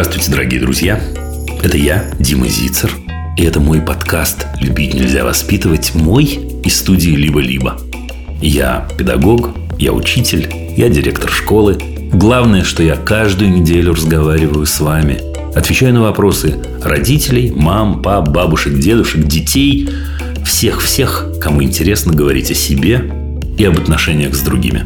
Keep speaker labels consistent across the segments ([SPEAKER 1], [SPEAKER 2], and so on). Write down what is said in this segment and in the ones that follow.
[SPEAKER 1] Здравствуйте, дорогие друзья. Это я, Дима Зицер. И это мой подкаст «Любить нельзя воспитывать» мой из студии «Либо-либо». Я педагог, я учитель, я директор школы. Главное, что я каждую неделю разговариваю с вами. Отвечаю на вопросы родителей, мам, пап, бабушек, дедушек, детей. Всех-всех, кому интересно говорить о себе и об отношениях с другими.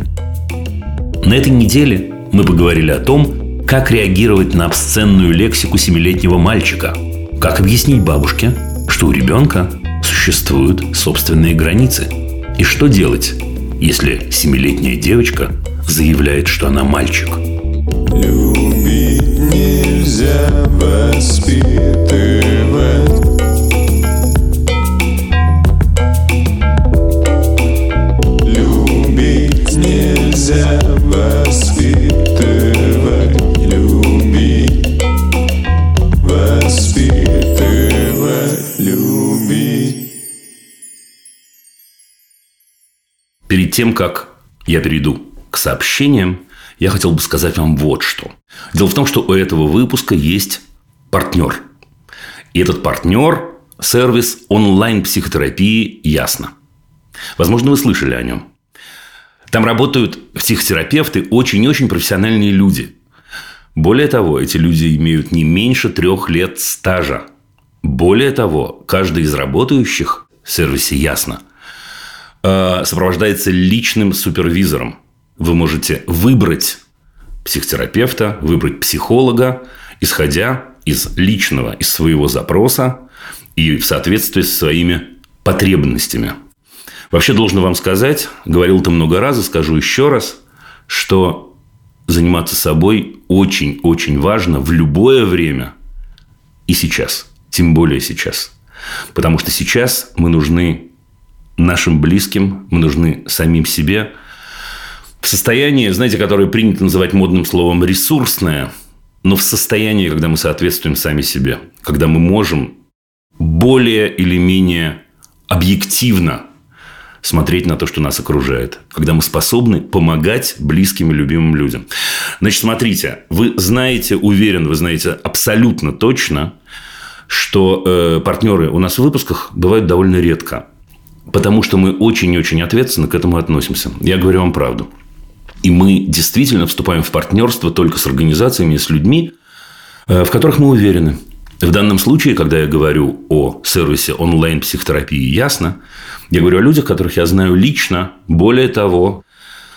[SPEAKER 1] На этой неделе мы поговорили о том, как реагировать на обсценную лексику семилетнего мальчика, как объяснить бабушке, что у ребенка существуют собственные границы, и что делать, если семилетняя девочка заявляет, что она мальчик. Любить нельзя воспитывать Тем, как я перейду к сообщениям, я хотел бы сказать вам вот что. Дело в том, что у этого выпуска есть партнер. И этот партнер – сервис онлайн-психотерапии «Ясно». Возможно, вы слышали о нем. Там работают психотерапевты, очень-очень профессиональные люди. Более того, эти люди имеют не меньше трех лет стажа. Более того, каждый из работающих в сервисе «Ясно» сопровождается личным супервизором. Вы можете выбрать психотерапевта, выбрать психолога, исходя из личного, из своего запроса и в соответствии со своими потребностями. Вообще, должен вам сказать, говорил это много раз, скажу еще раз, что заниматься собой очень-очень важно в любое время и сейчас. Тем более сейчас. Потому что сейчас мы нужны нашим близким, мы нужны самим себе. В состоянии, знаете, которое принято называть модным словом ресурсное, но в состоянии, когда мы соответствуем сами себе, когда мы можем более или менее объективно смотреть на то, что нас окружает, когда мы способны помогать близким и любимым людям. Значит, смотрите, вы знаете, уверен, вы знаете абсолютно точно, что э, партнеры у нас в выпусках бывают довольно редко. Потому что мы очень-очень ответственно к этому относимся. Я говорю вам правду. И мы действительно вступаем в партнерство только с организациями, с людьми, э, в которых мы уверены. В данном случае, когда я говорю о сервисе онлайн-психотерапии «Ясно», я говорю о людях, которых я знаю лично. Более того,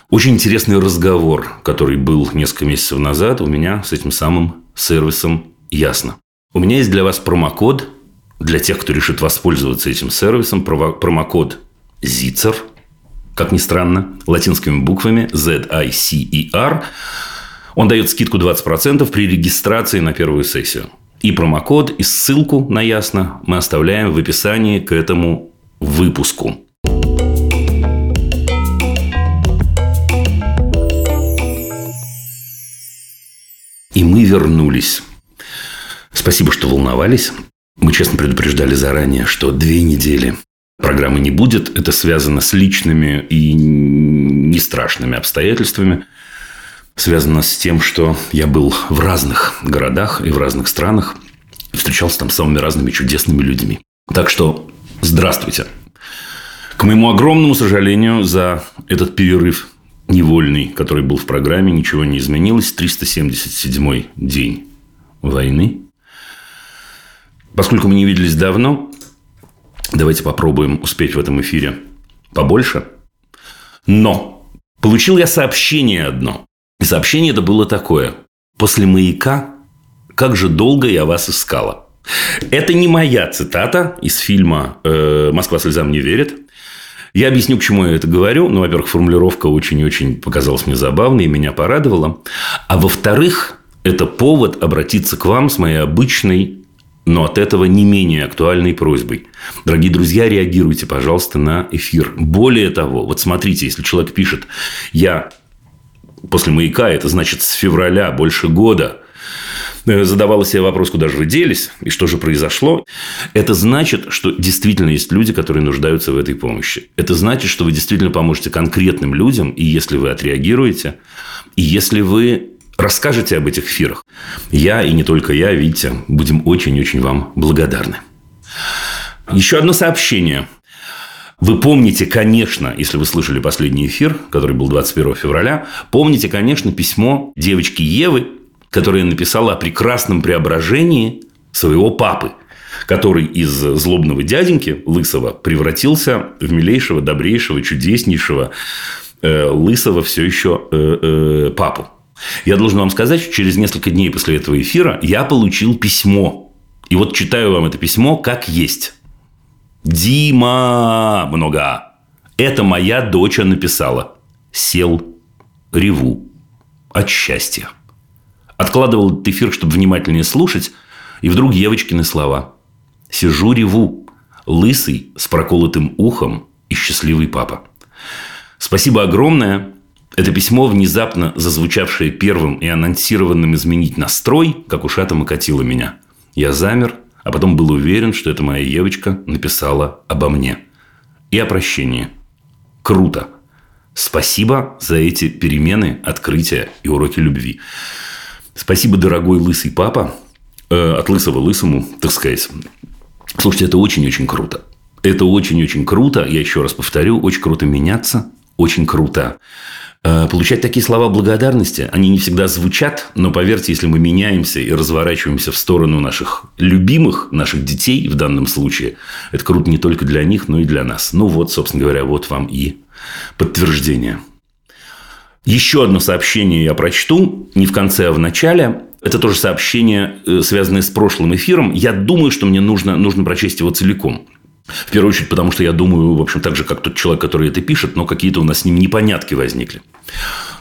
[SPEAKER 1] очень интересный разговор, который был несколько месяцев назад у меня с этим самым сервисом «Ясно». У меня есть для вас промокод для тех, кто решит воспользоваться этим сервисом, промокод ZICER, как ни странно, латинскими буквами Z-I-C-E-R. Он дает скидку 20% при регистрации на первую сессию. И промокод, и ссылку на Ясно мы оставляем в описании к этому выпуску. И мы вернулись. Спасибо, что волновались. Мы честно предупреждали заранее, что две недели программы не будет. Это связано с личными и не страшными обстоятельствами. Связано с тем, что я был в разных городах и в разных странах. И встречался там с самыми разными чудесными людьми. Так что здравствуйте. К моему огромному сожалению, за этот перерыв невольный, который был в программе, ничего не изменилось. 377 день войны. Поскольку мы не виделись давно, давайте попробуем успеть в этом эфире побольше. Но получил я сообщение одно. И сообщение это было такое. После маяка как же долго я вас искала. Это не моя цитата из фильма э, «Москва слезам не верит». Я объясню, к чему я это говорю. Ну, во-первых, формулировка очень-очень показалась мне забавной и меня порадовала. А во-вторых, это повод обратиться к вам с моей обычной но от этого не менее актуальной просьбой. Дорогие друзья, реагируйте, пожалуйста, на эфир. Более того, вот смотрите, если человек пишет, я после маяка, это значит с февраля, больше года, э, задавала себе вопрос, куда же вы делись и что же произошло. Это значит, что действительно есть люди, которые нуждаются в этой помощи. Это значит, что вы действительно поможете конкретным людям, и если вы отреагируете, и если вы расскажете об этих эфирах. Я и не только я, видите, будем очень-очень вам благодарны. Еще одно сообщение. Вы помните, конечно, если вы слышали последний эфир, который был 21 февраля, помните, конечно, письмо девочки Евы, которая написала о прекрасном преображении своего папы, который из злобного дяденьки Лысого превратился в милейшего, добрейшего, чудеснейшего э, Лысого все еще э, э, папу. Я должен вам сказать, что через несколько дней после этого эфира я получил письмо. И вот читаю вам это письмо как есть. Дима много. Это моя дочь написала. Сел, реву от счастья. Откладывал этот эфир, чтобы внимательнее слушать, и вдруг Евочкины слова. Сижу, реву. Лысый, с проколотым ухом и счастливый папа. Спасибо огромное. Это письмо, внезапно зазвучавшее первым и анонсированным изменить настрой, как ушатом окатило меня. Я замер, а потом был уверен, что это моя девочка написала обо мне. И о прощении. Круто. Спасибо за эти перемены, открытия и уроки любви. Спасибо, дорогой лысый папа. Э, от лысого лысому, так сказать. Слушайте, это очень-очень круто. Это очень-очень круто. Я еще раз повторю, очень круто меняться. Очень круто Э, получать такие слова благодарности, они не всегда звучат, но поверьте, если мы меняемся и разворачиваемся в сторону наших любимых, наших детей в данном случае, это круто не только для них, но и для нас. Ну вот, собственно говоря, вот вам и подтверждение. Еще одно сообщение я прочту, не в конце, а в начале. Это тоже сообщение, э, связанное с прошлым эфиром. Я думаю, что мне нужно, нужно прочесть его целиком. В первую очередь, потому что я думаю, в общем, так же, как тот человек, который это пишет, но какие-то у нас с ним непонятки возникли.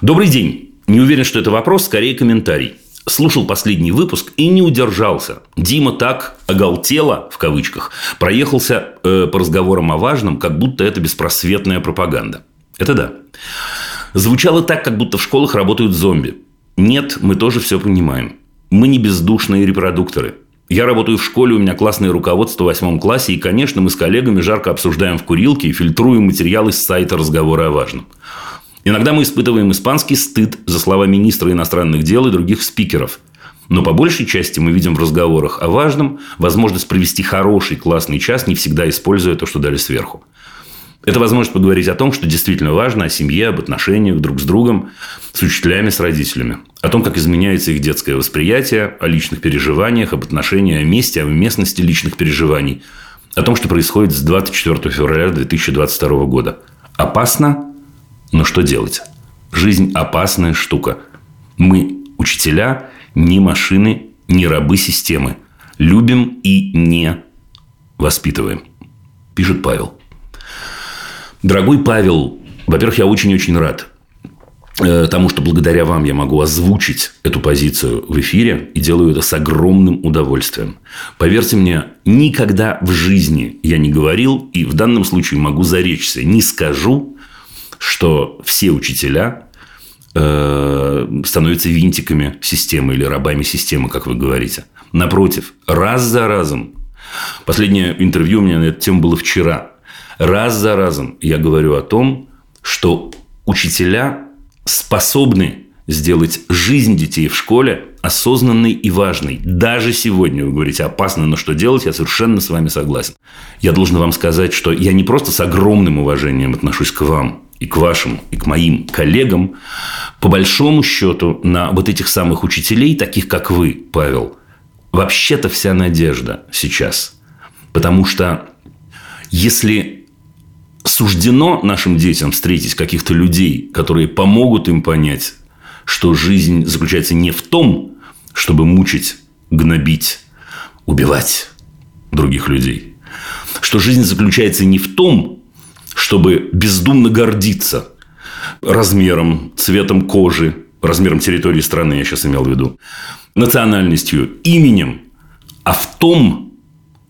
[SPEAKER 1] Добрый день. Не уверен, что это вопрос, скорее комментарий. Слушал последний выпуск и не удержался. Дима так оголтело, в кавычках, проехался э, по разговорам о важном, как будто это беспросветная пропаганда. Это да. Звучало так, как будто в школах работают зомби. Нет, мы тоже все понимаем. Мы не бездушные репродукторы. Я работаю в школе, у меня классное руководство в восьмом классе, и, конечно, мы с коллегами жарко обсуждаем в курилке и фильтруем материалы с сайта разговора о важном. Иногда мы испытываем испанский стыд за слова министра иностранных дел и других спикеров. Но по большей части мы видим в разговорах о важном возможность провести хороший классный час, не всегда используя то, что дали сверху. Это возможность поговорить о том, что действительно важно, о семье, об отношениях друг с другом, с учителями, с родителями. О том, как изменяется их детское восприятие, о личных переживаниях, об отношениях, о месте, о местности личных переживаний. О том, что происходит с 24 февраля 2022 года. Опасно, но что делать? Жизнь – опасная штука. Мы, учителя, не машины, не рабы системы. Любим и не воспитываем. Пишет Павел. Дорогой Павел, во-первых, я очень-очень рад э, тому, что благодаря вам я могу озвучить эту позицию в эфире и делаю это с огромным удовольствием. Поверьте мне, никогда в жизни я не говорил, и в данном случае могу заречься, не скажу, что все учителя э, становятся винтиками системы или рабами системы, как вы говорите. Напротив, раз за разом. Последнее интервью у меня на эту тему было вчера. Раз за разом я говорю о том, что учителя способны сделать жизнь детей в школе осознанной и важной. Даже сегодня вы говорите опасно, но что делать, я совершенно с вами согласен. Я должен вам сказать, что я не просто с огромным уважением отношусь к вам и к вашим, и к моим коллегам. По большому счету на вот этих самых учителей, таких как вы, Павел, вообще-то вся надежда сейчас. Потому что если суждено нашим детям встретить каких-то людей, которые помогут им понять, что жизнь заключается не в том, чтобы мучить, гнобить, убивать других людей. Что жизнь заключается не в том, чтобы бездумно гордиться размером, цветом кожи, размером территории страны, я сейчас имел в виду, национальностью, именем, а в том,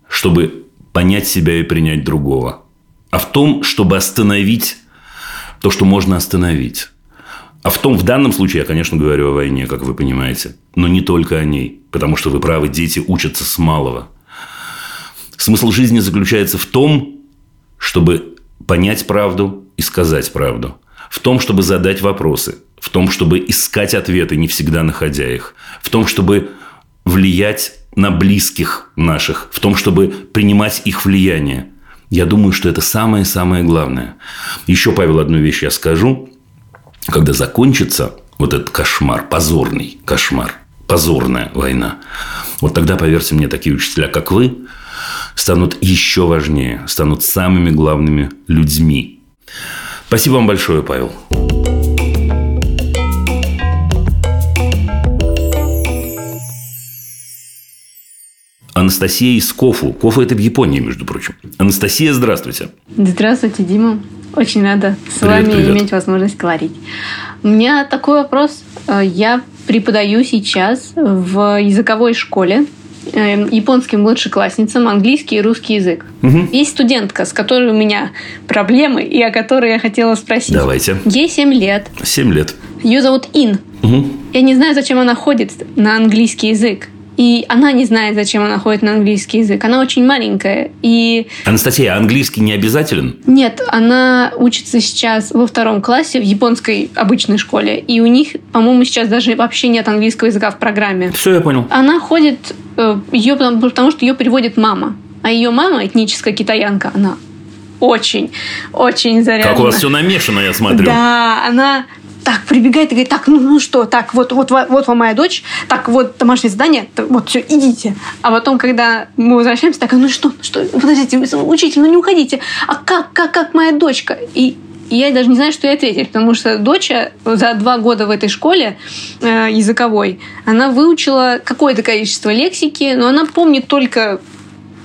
[SPEAKER 1] чтобы понять себя и принять другого – а в том, чтобы остановить то, что можно остановить. А в том, в данном случае, я, конечно, говорю о войне, как вы понимаете, но не только о ней, потому что вы правы, дети учатся с малого. Смысл жизни заключается в том, чтобы понять правду и сказать правду, в том, чтобы задать вопросы, в том, чтобы искать ответы, не всегда находя их, в том, чтобы влиять на близких наших, в том, чтобы принимать их влияние. Я думаю, что это самое-самое главное. Еще, Павел, одну вещь я скажу. Когда закончится вот этот кошмар, позорный кошмар, позорная война, вот тогда, поверьте мне, такие учителя, как вы, станут еще важнее, станут самыми главными людьми. Спасибо вам большое, Павел. Анастасия из Кофу. Кофу – это в Японии, между прочим. Анастасия, здравствуйте.
[SPEAKER 2] Здравствуйте, Дима. Очень рада с привет, вами привет. иметь возможность говорить. У меня такой вопрос. Э, я преподаю сейчас в языковой школе э, японским младшеклассницам английский и русский язык. Угу. Есть студентка, с которой у меня проблемы, и о которой я хотела спросить.
[SPEAKER 1] Давайте.
[SPEAKER 2] Ей 7 лет.
[SPEAKER 1] 7 лет.
[SPEAKER 2] Ее зовут Ин. Угу. Я не знаю, зачем она ходит на английский язык. И она не знает, зачем она ходит на английский язык. Она очень маленькая. И...
[SPEAKER 1] Анастасия, а английский не обязателен?
[SPEAKER 2] Нет, она учится сейчас во втором классе в японской обычной школе. И у них, по-моему, сейчас даже вообще нет английского языка в программе.
[SPEAKER 1] Все, я понял.
[SPEAKER 2] Она ходит, э, ее, потому что ее приводит мама. А ее мама, этническая китаянка, она очень, очень заряжена.
[SPEAKER 1] Как у вас все намешано, я смотрю.
[SPEAKER 2] Да, она так, прибегает и говорит, так, ну, ну что, так, вот, вот, вот вам моя дочь, так, вот домашнее задание, вот, все, идите. А потом, когда мы возвращаемся, так, ну что, что, подождите, учитель, ну не уходите, а как, как, как моя дочка? И я даже не знаю, что ей ответить, потому что дочь за два года в этой школе э, языковой, она выучила какое-то количество лексики, но она помнит только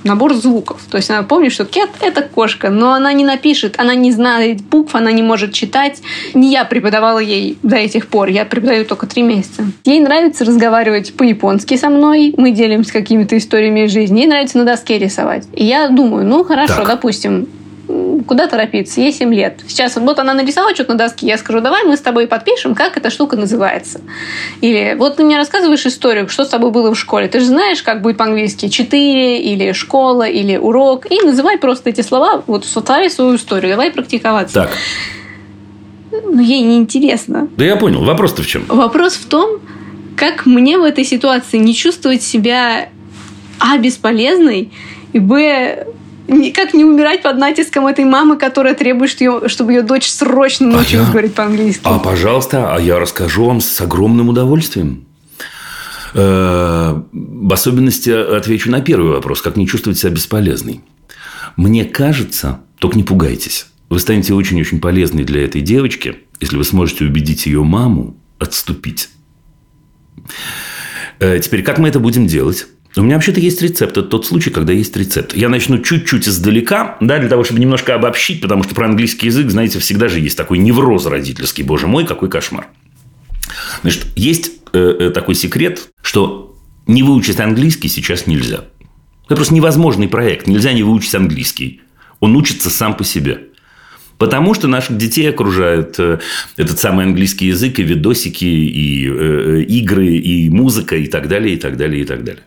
[SPEAKER 2] набор звуков. То есть она помнит, что кет – это кошка, но она не напишет, она не знает букв, она не может читать. Не я преподавала ей до этих пор, я преподаю только три месяца. Ей нравится разговаривать по-японски со мной, мы делимся какими-то историями из жизни, ей нравится на доске рисовать. И я думаю, ну хорошо, так. допустим, куда торопиться? Ей 7 лет. Сейчас вот она нарисовала что-то на доске, я скажу, давай мы с тобой подпишем, как эта штука называется. Или вот ты мне рассказываешь историю, что с тобой было в школе. Ты же знаешь, как будет по-английски 4, или школа, или урок. И называй просто эти слова, вот сотвори свою историю, давай практиковаться.
[SPEAKER 1] Так.
[SPEAKER 2] Ну, ей неинтересно.
[SPEAKER 1] Да я понял. Вопрос-то в чем?
[SPEAKER 2] Вопрос в том, как мне в этой ситуации не чувствовать себя а, бесполезной, и б, как не умирать под натиском этой мамы, которая требует, чтобы ее дочь срочно а научилась а я... говорить по-английски.
[SPEAKER 1] А, пожалуйста, а я расскажу вам с огромным удовольствием. Э, в особенности отвечу на первый вопрос. Как не чувствовать себя бесполезной? Мне кажется, только не пугайтесь. Вы станете очень-очень полезной для этой девочки, если вы сможете убедить ее маму отступить. Э, теперь, как мы это будем делать? У меня вообще-то есть рецепт. Это тот случай, когда есть рецепт. Я начну чуть-чуть издалека, да, для того, чтобы немножко обобщить, потому что про английский язык, знаете, всегда же есть такой невроз родительский. Боже мой, какой кошмар. Значит, есть э, э такой секрет, что не выучить английский сейчас нельзя. Это просто невозможный проект. Нельзя не выучить английский. Он учится сам по себе. Потому что наших детей окружают э, этот самый английский язык, и видосики, и э, игры, и музыка, и так далее, и так далее, и так далее.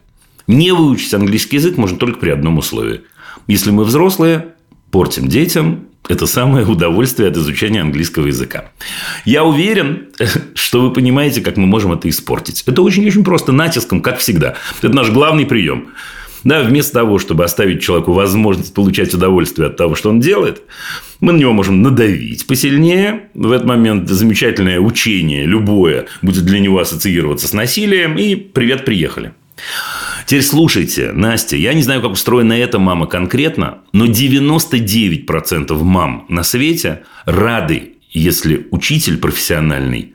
[SPEAKER 1] Не выучить английский язык можно только при одном условии. Если мы взрослые, портим детям это самое удовольствие от изучения английского языка. Я уверен, что вы понимаете, как мы можем это испортить. Это очень-очень просто, натиском, как всегда. Это наш главный прием. Да, вместо того, чтобы оставить человеку возможность получать удовольствие от того, что он делает, мы на него можем надавить посильнее. В этот момент замечательное учение, любое, будет для него ассоциироваться с насилием. И привет, приехали. Теперь слушайте, Настя, я не знаю, как устроена эта мама конкретно, но 99% мам на свете рады, если учитель профессиональный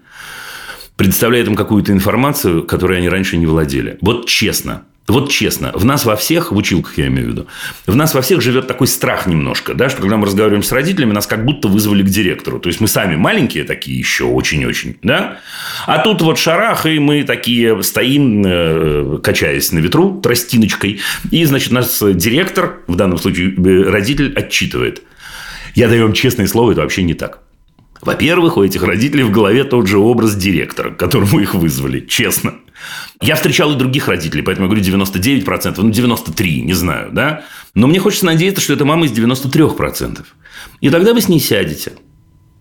[SPEAKER 1] предоставляет им какую-то информацию, которой они раньше не владели. Вот честно. Вот честно, в нас во всех, в училках я имею в виду, в нас во всех живет такой страх немножко, да, что когда мы разговариваем с родителями, нас как будто вызвали к директору. То есть мы сами маленькие такие еще очень-очень, да, а тут вот шарах, и мы такие стоим, э, качаясь на ветру тростиночкой, и, значит, нас директор, в данном случае э, родитель, отчитывает. Я даю вам честное слово, это вообще не так. Во-первых, у этих родителей в голове тот же образ директора, к которому их вызвали, честно. Я встречал и других родителей, поэтому я говорю 99%, ну 93%, не знаю, да? Но мне хочется надеяться, что это мама из 93%. И тогда вы с ней сядете.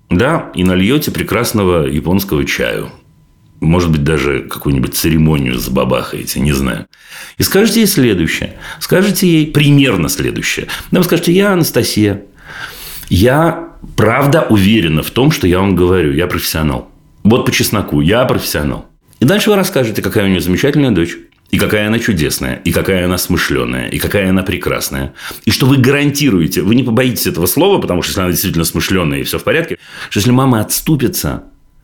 [SPEAKER 1] Да, и нальете прекрасного японского чаю. Может быть, даже какую-нибудь церемонию забабахаете, не знаю. И скажете ей следующее. Скажете ей примерно следующее. Да вы скажете, я Анастасия. Я правда уверена в том, что я вам говорю. Я профессионал. Вот по чесноку. Я профессионал. И дальше вы расскажете, какая у нее замечательная дочь. И какая она чудесная, и какая она смышленая, и какая она прекрасная. И что вы гарантируете, вы не побоитесь этого слова, потому что если она действительно смышленная и все в порядке, что если мама отступится,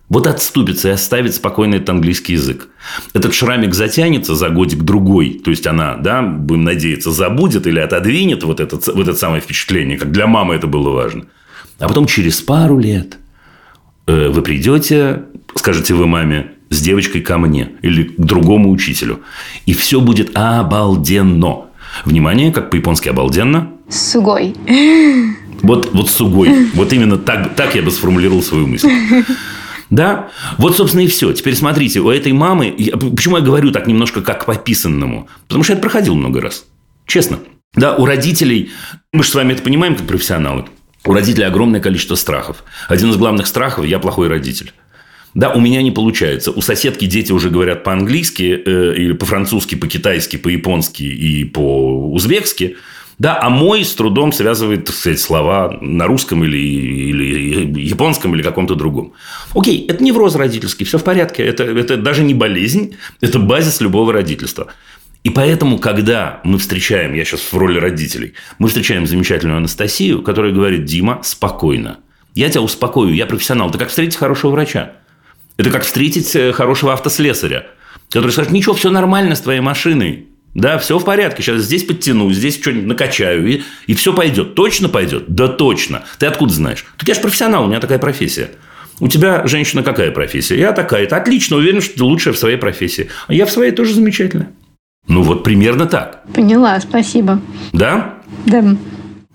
[SPEAKER 1] вот отступится и оставит спокойно этот английский язык. Этот шрамик затянется за годик-другой. То есть, она, да, будем надеяться, забудет или отодвинет вот, этот, вот это самое впечатление, как для мамы это было важно. А потом через пару лет э, вы придете, скажете вы маме, с девочкой ко мне или к другому учителю. И все будет обалденно. Внимание, как по-японски обалденно.
[SPEAKER 2] Сугой.
[SPEAKER 1] Вот, вот сугой. Вот именно так, так я бы сформулировал свою мысль. Да? Вот, собственно, и все. Теперь смотрите, у этой мамы... Почему я говорю так немножко как пописанному? Потому что я это проходил много раз. Честно. Да, у родителей... Мы же с вами это понимаем, как профессионалы. У родителей огромное количество страхов. Один из главных страхов – я плохой родитель. Да, у меня не получается. У соседки дети уже говорят по-английски, э, или по-французски, по-китайски, по-японски и по-узбекски. Да, а мой с трудом связывает, так сказать, слова на русском или, или японском или каком-то другом. Окей, это невроз родительский, все в порядке. Это, это даже не болезнь, это базис любого родительства. И поэтому, когда мы встречаем, я сейчас в роли родителей, мы встречаем замечательную Анастасию, которая говорит, Дима, спокойно. Я тебя успокою, я профессионал. Ты как встретить хорошего врача? Это как встретить э, хорошего автослесаря, который скажет, ничего, все нормально с твоей машиной. Да, все в порядке. Сейчас здесь подтяну, здесь что-нибудь накачаю, и, и все пойдет. Точно пойдет? Да точно. Ты откуда знаешь? Так я же профессионал, у меня такая профессия. У тебя, женщина, какая профессия? Я такая-то. Отлично, уверен, что ты лучшая в своей профессии. А я в своей тоже замечательная. Ну, вот примерно так.
[SPEAKER 2] Поняла, спасибо.
[SPEAKER 1] Да?
[SPEAKER 2] Да.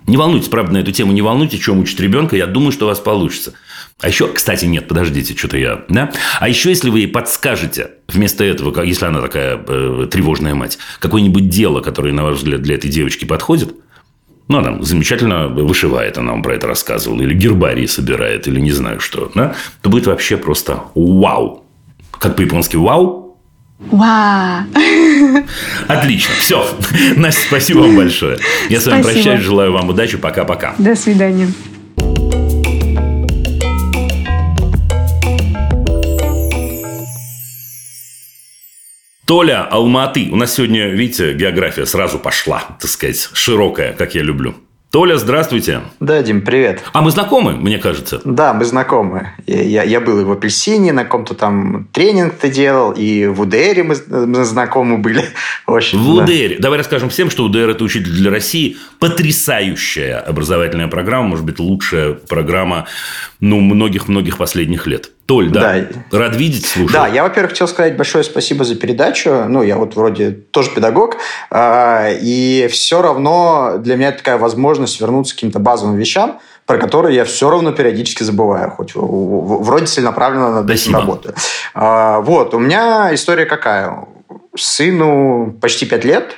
[SPEAKER 1] Не волнуйтесь, правда, на эту тему не волнуйтесь, чем учить ребенка. Я думаю, что у вас получится. А еще, кстати, нет, подождите, что-то я, да? А еще, если вы ей подскажете вместо этого, если она такая э, тревожная мать, какое-нибудь дело, которое, на ваш взгляд, для этой девочки подходит, ну, она вышивает, она вам про это рассказывала, или гербарии собирает, или не знаю что, да? То будет вообще просто вау. Как по-японски вау,
[SPEAKER 2] Вау!
[SPEAKER 1] Отлично. Все. Настя, спасибо вам большое. Я с вами прощаюсь. Желаю вам удачи. Пока-пока.
[SPEAKER 2] До свидания.
[SPEAKER 1] Толя Алматы. У нас сегодня, видите, география сразу пошла, так сказать, широкая, как я люблю. Толя, здравствуйте.
[SPEAKER 3] Да, Дим, привет.
[SPEAKER 1] А мы знакомы, мне кажется.
[SPEAKER 3] Да, мы знакомы. Я, я был и в Апельсине, на каком-то там тренинг ты делал, и в УДРе мы, мы знакомы были.
[SPEAKER 1] Очень, в да. УДРе. Давай расскажем всем, что УДР – это учитель для России. Потрясающая образовательная программа, может быть, лучшая программа ну, многих-многих последних лет. Толь, да, да. Рад видеть, слушай.
[SPEAKER 3] Да, я, во-первых, хотел сказать большое спасибо за передачу. Ну, я вот вроде тоже педагог, а, и все равно для меня такая возможность вернуться к каким-то базовым вещам, про которые я все равно периодически забываю, хоть вроде целенаправленно над этим работаю. А, вот, у меня история какая? Сыну почти пять лет,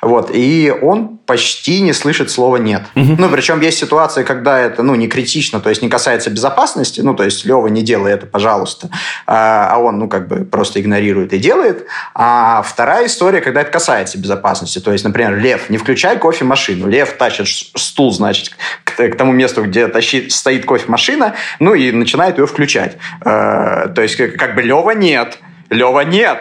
[SPEAKER 3] вот, и он почти не слышит слова «нет». Угу. Ну, причем есть ситуации, когда это, ну, не критично, то есть не касается безопасности, ну, то есть Лева, не делай это, пожалуйста, а, а он, ну, как бы просто игнорирует и делает. А вторая история, когда это касается безопасности, то есть, например, Лев, не включай кофемашину. Лев тащит стул, значит, к, к тому месту, где тащит, стоит кофемашина, ну, и начинает ее включать. А, то есть, как бы Лева нет, Лева нет,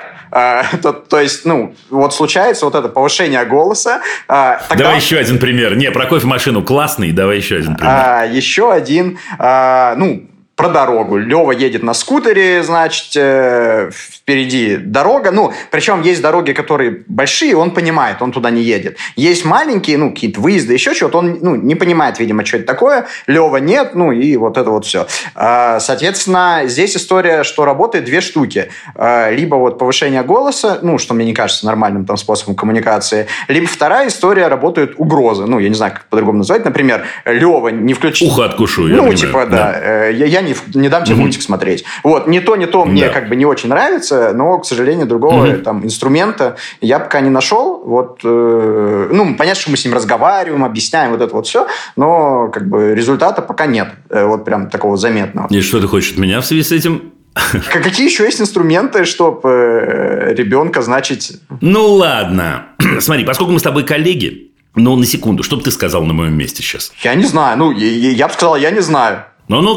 [SPEAKER 3] то, то есть, ну, вот случается вот это повышение голоса.
[SPEAKER 1] А, тогда... Давай еще один пример. Не, про кофемашину классный, давай еще один пример.
[SPEAKER 3] А, еще один, а, ну, про дорогу. Лева едет на скутере, значит, э, впереди дорога. Ну, причем есть дороги, которые большие, он понимает, он туда не едет. Есть маленькие, ну, какие-то выезды, еще что-то, он ну, не понимает, видимо, что это такое. Лева нет, ну, и вот это вот все. А, соответственно, здесь история, что работает две штуки. А, либо вот повышение голоса, ну, что мне не кажется нормальным там способом коммуникации, либо вторая история, работает угрозы. Ну, я не знаю, как по-другому назвать. Например, Лева не включил...
[SPEAKER 1] Ухо откушу,
[SPEAKER 3] я Ну, понимаю. типа, да. да. Э, я, я не, не дам тебе mm-hmm. мультик смотреть. Вот, не то, не то мне да. как бы не очень нравится, но, к сожалению, другого mm-hmm. там инструмента я пока не нашел. Вот, э, ну, понятно, что мы с ним разговариваем, объясняем вот это вот все, но как бы результата пока нет, э, вот прям такого заметного.
[SPEAKER 1] И что ты хочешь от меня в связи с этим?
[SPEAKER 3] Какие еще есть инструменты, чтобы э, ребенка, значит...
[SPEAKER 1] Ну, ладно. Смотри, поскольку мы с тобой коллеги, ну, на секунду, что бы ты сказал на моем месте сейчас?
[SPEAKER 3] Я не знаю. Ну, я, я бы сказал, я не знаю.
[SPEAKER 1] Ну, ну,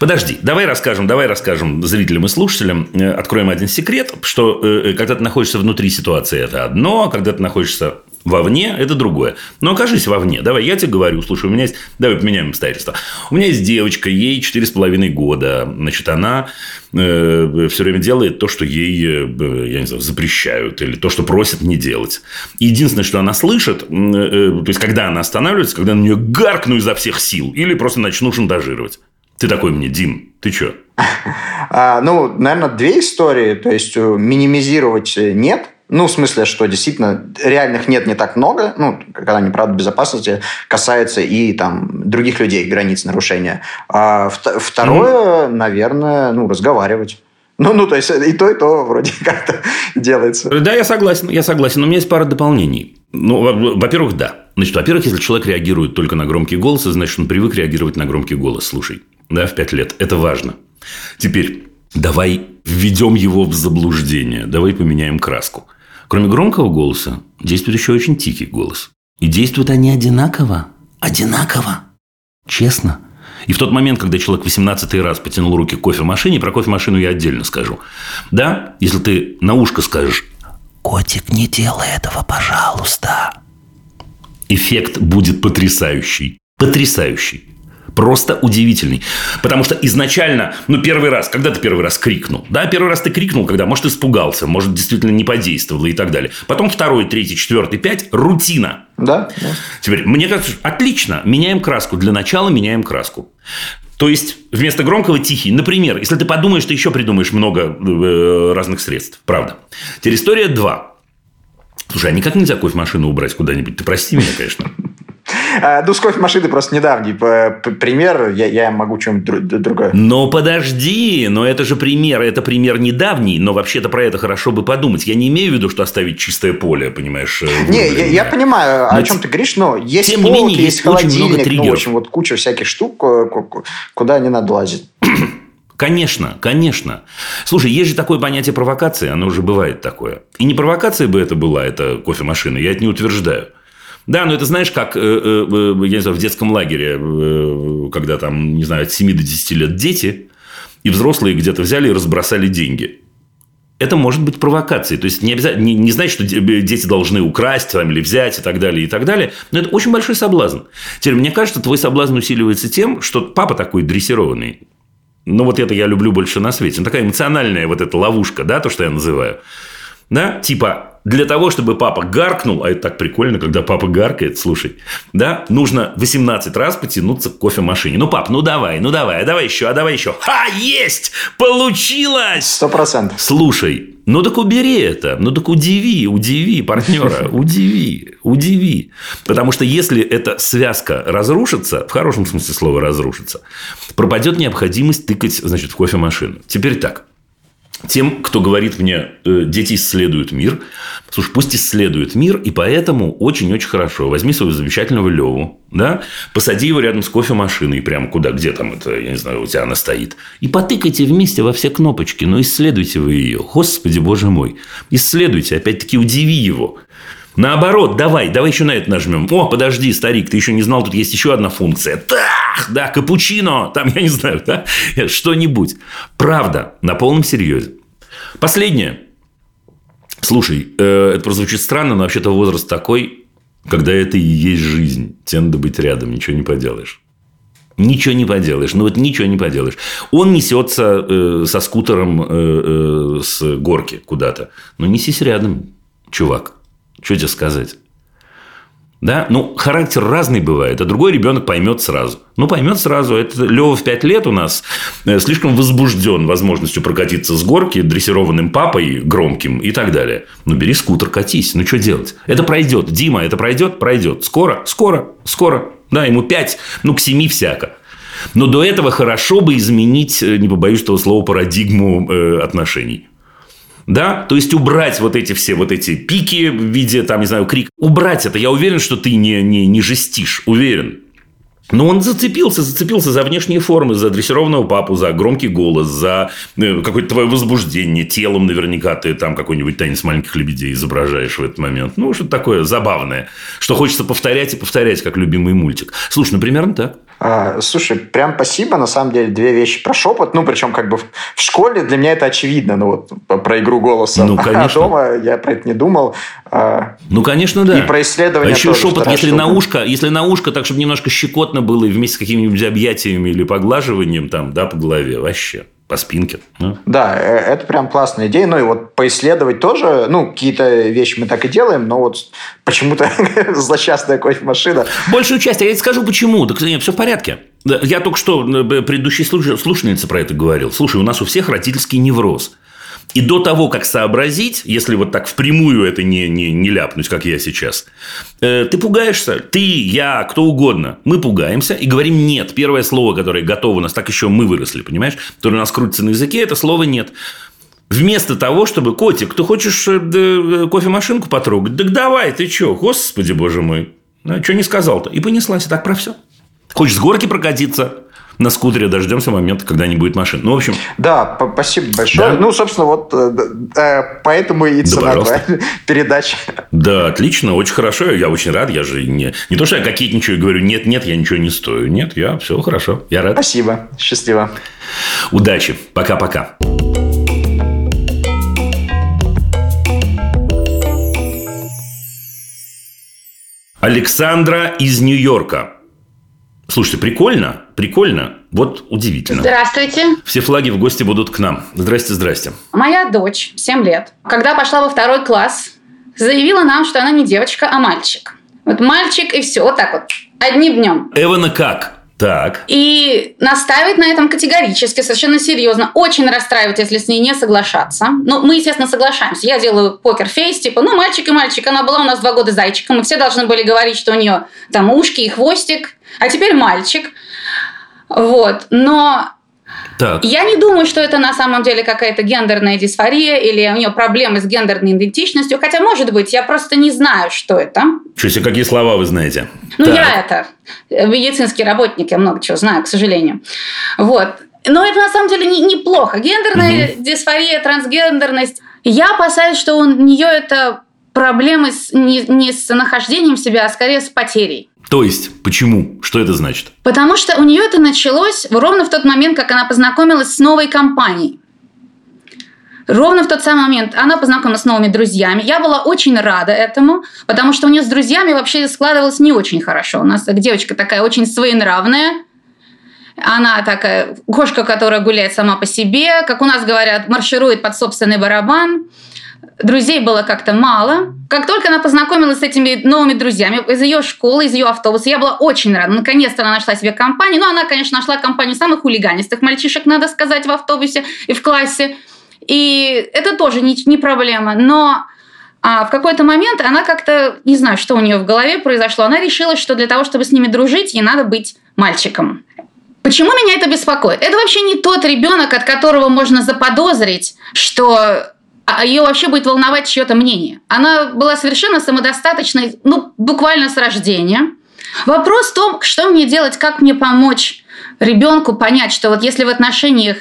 [SPEAKER 1] подожди, давай расскажем, давай расскажем зрителям и слушателям, э, откроем один секрет, что э, когда ты находишься внутри ситуации, это одно, а когда ты находишься Вовне – это другое. Но окажись вовне. Давай, я тебе говорю, слушай, у меня есть... Давай поменяем обстоятельства. У меня есть девочка, ей 4,5 года. Значит, она э, все время делает то, что ей, э, я не знаю, запрещают. Или то, что просят не делать. Единственное, что она слышит, э, э, то есть, когда она останавливается, когда на нее гаркну изо всех сил. Или просто начну шантажировать. Ты такой мне, Дим, ты что?
[SPEAKER 3] А, ну, наверное, две истории. То есть, э, минимизировать нет – ну, в смысле, что действительно реальных нет не так много, ну, когда неправда безопасности касается и там других людей, границ нарушения. А второе, mm-hmm. наверное, ну, разговаривать. Ну, ну, то есть и то, и то вроде как-то делается.
[SPEAKER 1] Да, я согласен, я согласен. Но у меня есть пара дополнений. Ну, во-первых, да. Значит, во-первых, если человек реагирует только на громкий голос, значит, он привык реагировать на громкий голос. Слушай, да, в пять лет. Это важно. Теперь давай введем его в заблуждение. Давай поменяем краску. Кроме громкого голоса, действует еще очень тихий голос. И действуют они одинаково. Одинаково. Честно. И в тот момент, когда человек 18 раз потянул руки к кофемашине, про кофемашину я отдельно скажу. Да, если ты на ушко скажешь «Котик, не делай этого, пожалуйста», эффект будет потрясающий. Потрясающий просто удивительный. Потому что изначально, ну, первый раз, когда ты первый раз крикнул? Да, первый раз ты крикнул, когда, может, испугался, может, действительно не подействовало и так далее. Потом второй, третий, четвертый, пять – рутина.
[SPEAKER 3] Да.
[SPEAKER 1] Теперь, мне кажется, отлично, меняем краску. Для начала меняем краску. То есть, вместо громкого тихий. Например, если ты подумаешь, ты еще придумаешь много э, разных средств. Правда. Теперь история 2. Слушай, а никак нельзя кофемашину убрать куда-нибудь? Ты прости меня, конечно.
[SPEAKER 3] А, ну, с кофемашины просто недавний пример. Я, я могу что-нибудь другое.
[SPEAKER 1] Но подожди, но это же пример. Это пример недавний, но вообще-то про это хорошо бы подумать. Я не имею в виду, что оставить чистое поле, понимаешь?
[SPEAKER 3] Э, не, я, я понимаю, но о чем ты говоришь, но есть тем полок, не менее, есть, есть очень много триггеров. Ну, в общем, вот куча всяких штук, э, куда не надо лазить.
[SPEAKER 1] Конечно, конечно. Слушай, есть же такое понятие провокации, оно уже бывает такое. И не провокация бы это была, это кофемашина, я это не утверждаю. Да, но это знаешь, как, э, э, э, я не знаю, в детском лагере, когда там, не знаю, от 7 до 10 лет дети, и взрослые где-то взяли и разбросали деньги. Это может быть провокацией. То есть, не, обязательно, не, не значит, что дети должны украсть там, или взять и так далее, и так далее. Но это очень большой соблазн. Теперь, мне кажется, твой соблазн усиливается тем, что папа такой дрессированный. Ну, вот это я люблю больше на свете. Ну, такая эмоциональная вот эта ловушка, да, то, что я называю. Да, типа, для того, чтобы папа гаркнул, а это так прикольно, когда папа гаркает, слушай, да, нужно 18 раз потянуться к кофемашине. Ну, пап, ну давай, ну давай, а давай еще, а давай еще. Ха, есть! Получилось!
[SPEAKER 3] Сто процентов.
[SPEAKER 1] Слушай, ну так убери это, ну так удиви, удиви партнера, удиви, удиви. Потому что если эта связка разрушится, в хорошем смысле слова разрушится, пропадет необходимость тыкать, значит, в кофемашину. Теперь так тем, кто говорит мне, э, дети исследуют мир. Слушай, пусть исследуют мир, и поэтому очень-очень хорошо. Возьми своего замечательного Леву, да, посади его рядом с кофемашиной, прямо куда, где там это, я не знаю, у тебя она стоит, и потыкайте вместе во все кнопочки, но исследуйте вы ее. Господи, боже мой. Исследуйте, опять-таки удиви его. Наоборот, давай, давай еще на это нажмем. О, подожди, старик, ты еще не знал, тут есть еще одна функция. Так, да, капучино, там, я не знаю, да, что-нибудь. Правда, на полном серьезе. Последнее. Слушай, э, это прозвучит странно, но вообще-то возраст такой, когда это и есть жизнь. Тебе надо быть рядом, ничего не поделаешь. Ничего не поделаешь. Ну, вот ничего не поделаешь. Он несется э, со скутером э, э, с горки куда-то. Ну, несись рядом, чувак. Что тебе сказать? Да? Ну, характер разный бывает, а другой ребенок поймет сразу. Ну, поймет сразу. Это Лева в 5 лет у нас э, слишком возбужден возможностью прокатиться с горки дрессированным папой громким и так далее. Ну, бери скутер, катись. Ну, что делать? Это пройдет. Дима, это пройдет? Пройдет. Скоро? Скоро? Скоро. Да, ему 5, ну, к 7 всяко. Но до этого хорошо бы изменить, э, не побоюсь этого слова, парадигму э, отношений. Да, то есть убрать вот эти все вот эти пики в виде, там, не знаю, крик. Убрать это. Я уверен, что ты не, не, не жестишь. Уверен. Но он зацепился, зацепился за внешние формы, за дрессированного папу, за громкий голос, за э, какое-то твое возбуждение телом. Наверняка ты там какой-нибудь танец маленьких лебедей изображаешь в этот момент. Ну, что-то такое забавное, что хочется повторять и повторять, как любимый мультик. Слушай, ну, примерно так.
[SPEAKER 3] А, слушай, прям спасибо. На самом деле, две вещи про шепот. Ну, причем как бы в, в школе для меня это очевидно. Ну, вот про игру голоса.
[SPEAKER 1] Ну, конечно.
[SPEAKER 3] А дома я про это не думал. А,
[SPEAKER 1] ну, конечно, да.
[SPEAKER 3] И про исследования
[SPEAKER 1] А еще
[SPEAKER 3] тоже
[SPEAKER 1] шепот, если
[SPEAKER 3] штука.
[SPEAKER 1] на ушко, если на ушко, так, чтобы немножко щекотно было, и вместе с какими-нибудь объятиями или поглаживанием там, да, по голове, вообще, по спинке. ну.
[SPEAKER 3] Да, э, это прям классная идея. Ну и вот поисследовать тоже, ну, какие-то вещи мы так и делаем, но вот почему-то злосчастная кофемашина.
[SPEAKER 1] Большую часть, а я тебе скажу почему. Так нет, все в порядке. Я только что э, предыдущей слуш- слушательнице про это говорил. Слушай, у нас у всех родительский невроз. И до того, как сообразить, если вот так впрямую это не, не, не ляпнуть, как я сейчас, э, ты пугаешься, ты, я, кто угодно, мы пугаемся и говорим «нет». Первое слово, которое готово у нас, так еще мы выросли, понимаешь, которое у нас крутится на языке, это слово «нет». Вместо того, чтобы, котик, ты хочешь э, да, э, кофемашинку потрогать? Так давай, ты что, господи, боже мой. Ну, что не сказал-то? И понеслась, и так про все. Хочешь с горки прокатиться на скутере, дождемся момента, когда не будет машин. Ну, в общем,
[SPEAKER 3] Да, спасибо большое.
[SPEAKER 1] Да.
[SPEAKER 3] Ну, собственно, вот э, э, поэтому и цена твоя передачи.
[SPEAKER 1] да, отлично, очень хорошо, я очень рад, я же не, не то, что я кокетничаю и говорю, нет, нет, я ничего не стою. Нет, я все хорошо, я рад.
[SPEAKER 3] Спасибо. Счастливо.
[SPEAKER 1] Удачи, пока-пока. Александра из Нью-Йорка. Слушайте, прикольно, прикольно, вот удивительно.
[SPEAKER 4] Здравствуйте.
[SPEAKER 1] Все флаги в гости будут к нам. Здрасте, здрасте.
[SPEAKER 4] Моя дочь, 7 лет, когда пошла во второй класс, заявила нам, что она не девочка, а мальчик. Вот мальчик и все, вот так вот, одним днем.
[SPEAKER 1] Эвана как? Так.
[SPEAKER 4] И настаивает на этом категорически, совершенно серьезно. Очень расстраивает, если с ней не соглашаться. Ну, мы, естественно, соглашаемся. Я делаю покер-фейс, типа, ну, мальчик и мальчик. Она была у нас два года зайчиком. Мы все должны были говорить, что у нее там ушки и хвостик. А теперь мальчик. Вот. Но
[SPEAKER 1] Так.
[SPEAKER 4] я не думаю, что это на самом деле какая-то гендерная дисфория или у нее проблемы с гендерной идентичностью. Хотя, может быть, я просто не знаю, что это.
[SPEAKER 1] Что себе, какие слова вы знаете?
[SPEAKER 4] Ну,
[SPEAKER 1] Так.
[SPEAKER 4] я это э, медицинский работник, я много чего знаю, к сожалению. Вот. Но это на самом деле не- неплохо. Гендерная дисфория, трансгендерность. Я опасаюсь, что у нее это проблемы с, не, не с нахождением себя, а скорее с потерей.
[SPEAKER 1] То есть, почему? Что это значит?
[SPEAKER 4] Потому что у нее это началось ровно в тот момент, как она познакомилась с новой компанией. Ровно в тот самый момент она познакомилась с новыми друзьями. Я была очень рада этому, потому что у нее с друзьями вообще складывалось не очень хорошо. У нас девочка такая очень своенравная. Она такая кошка, которая гуляет сама по себе, как у нас говорят, марширует под собственный барабан. Друзей было как-то мало. Как только она познакомилась с этими новыми друзьями из ее школы, из ее автобуса, я была очень рада. Наконец-то она нашла себе компанию. Ну, она, конечно, нашла компанию самых хулиганистых мальчишек, надо сказать, в автобусе и в классе. И это тоже не, не проблема. Но а, в какой-то момент она как-то, не знаю, что у нее в голове произошло, она решила, что для того, чтобы с ними дружить, ей надо быть мальчиком. Почему меня это беспокоит? Это вообще не тот ребенок, от которого можно заподозрить, что ее вообще будет волновать чье-то мнение. Она была совершенно самодостаточной, ну, буквально с рождения. Вопрос в том, что мне делать, как мне помочь ребенку понять, что вот если в отношениях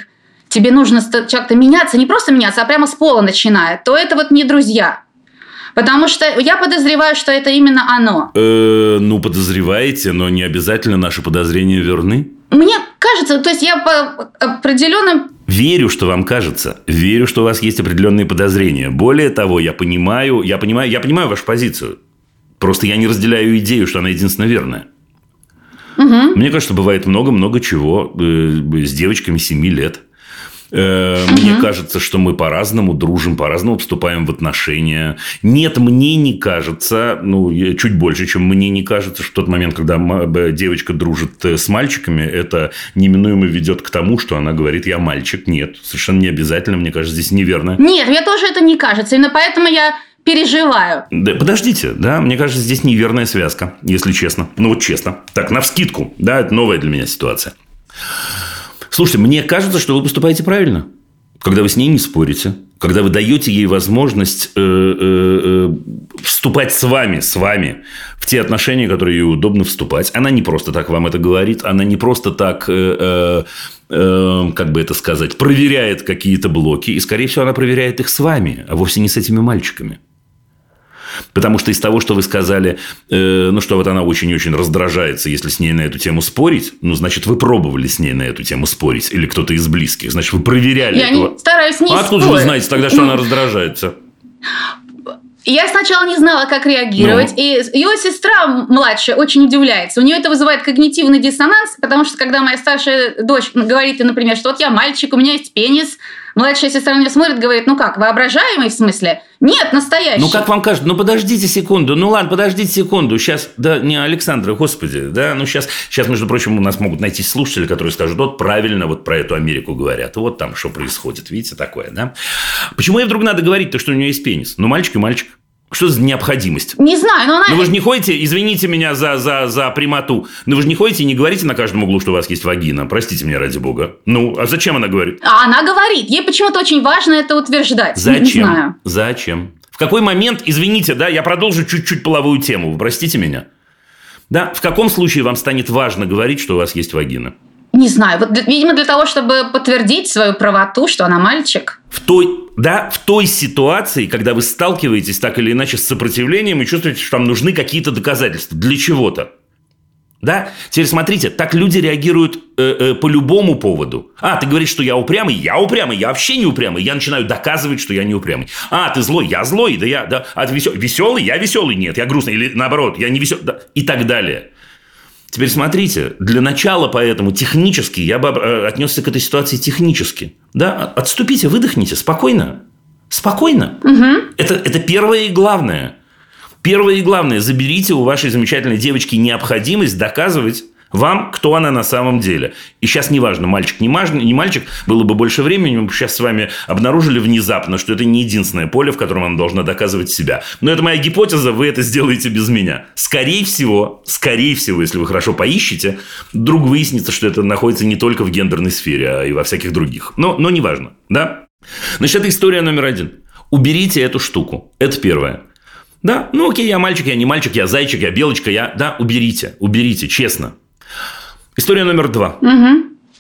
[SPEAKER 4] тебе нужно как-то меняться, не просто меняться, а прямо с пола начиная, то это вот не друзья. Потому что я подозреваю, что это именно оно.
[SPEAKER 1] Э, ну, подозреваете, но не обязательно наши подозрения верны.
[SPEAKER 4] Мне кажется, то есть я по определенным
[SPEAKER 1] Верю, что вам кажется. Верю, что у вас есть определенные подозрения. Более того, я понимаю, я понимаю, я понимаю вашу позицию. Просто я не разделяю идею, что она единственно верная. Мне кажется, бывает много-много чего э, с девочками 7 лет. Э, Мне кажется, что мы по-разному дружим, по-разному вступаем в отношения. Нет, мне не кажется, ну, чуть больше, чем мне не кажется, что в тот момент, когда девочка дружит э, с мальчиками, это неминуемо ведет к тому, что она говорит, я мальчик. Нет, совершенно не обязательно, мне кажется, здесь неверно.
[SPEAKER 4] Нет, мне тоже это не кажется. Именно поэтому я переживаю.
[SPEAKER 1] Да, подождите, да, мне кажется, здесь неверная связка, если честно. Ну, вот честно. Так, на вскидку, да, это новая для меня ситуация. Слушайте, мне кажется, что вы поступаете правильно, когда вы с ней не спорите, когда вы даете ей возможность э, э, э, вступать с вами, с вами в те отношения, которые ей удобно вступать. Она не просто так вам это говорит, она не просто так, как бы это сказать, проверяет какие-то блоки, и, скорее всего, она проверяет их с вами, а вовсе не с этими мальчиками. Потому что из того, что вы сказали, э, ну, что вот она очень-очень раздражается, если с ней на эту тему спорить, ну, значит, вы пробовали с ней на эту тему спорить, или кто-то из близких, значит, вы проверяли
[SPEAKER 4] Я
[SPEAKER 1] этого.
[SPEAKER 4] не стараюсь не
[SPEAKER 1] а откуда же вы знаете тогда, что она раздражается?
[SPEAKER 4] Я сначала не знала, как реагировать,
[SPEAKER 1] Ну.
[SPEAKER 4] и ее сестра младшая очень удивляется. У нее это вызывает когнитивный диссонанс, потому что когда моя старшая дочь говорит, например, что вот я мальчик, у меня есть пенис, младшая сестра на меня смотрит, говорит, ну как, воображаемый в смысле? Нет, настоящий.
[SPEAKER 1] Ну, как вам кажется? Ну, подождите секунду. Ну, ладно, подождите секунду. Сейчас, да, не Александра, господи, да, ну, сейчас, сейчас, между прочим, у нас могут найти слушатели, которые скажут, вот правильно вот про эту Америку говорят. Вот там что происходит, видите, такое, да? Почему ей вдруг надо говорить-то, что у нее есть пенис? Ну, мальчик и мальчик. Что за необходимость?
[SPEAKER 4] Не знаю, но она...
[SPEAKER 1] Ну вы же не ходите, извините меня за, за, за прямоту, но вы же не ходите и не говорите на каждом углу, что у вас есть вагина. Простите меня, ради бога. Ну, а зачем она говорит?
[SPEAKER 4] А она говорит, ей почему-то очень важно это утверждать. Не
[SPEAKER 1] Зачем?
[SPEAKER 4] знаю.
[SPEAKER 1] Зачем? В какой момент, извините, да, я продолжу чуть-чуть половую тему, вы простите меня. Да, в каком случае вам станет важно говорить, что у вас есть вагина?
[SPEAKER 4] Не знаю. Вот, видимо, для того, чтобы подтвердить свою правоту, что она мальчик.
[SPEAKER 1] В той, да, в той ситуации, когда вы сталкиваетесь так или иначе с сопротивлением и чувствуете, что вам нужны какие-то доказательства для чего-то. Да? Теперь смотрите, так люди реагируют э, э, по любому поводу. А, ты говоришь, что я упрямый, я упрямый, я вообще не упрямый. Я начинаю доказывать, что я не упрямый. А, ты злой, я злой, да я, да. А ты веселый, веселый, я веселый, нет, я грустный. Или наоборот, я не веселый, да. и так далее. Теперь смотрите, для начала поэтому технически, я бы э, отнесся к этой ситуации технически. Да, отступите, выдохните, спокойно. Спокойно. Это, это первое и главное. Первое и главное, заберите у вашей замечательной девочки необходимость доказывать вам, кто она на самом деле. И сейчас неважно, мальчик, не, маж- не мальчик, было бы больше времени, мы бы сейчас с вами обнаружили внезапно, что это не единственное поле, в котором она должна доказывать себя. Но это моя гипотеза, вы это сделаете без меня. Скорее всего, скорее всего, если вы хорошо поищете, вдруг выяснится, что это находится не только в гендерной сфере, а и во всяких других. Но, но неважно, да? Значит, это история номер один. Уберите эту штуку. Это первое. Да, ну окей, я мальчик, я не мальчик, я зайчик, я белочка, я... Да, уберите, уберите, честно. История номер два.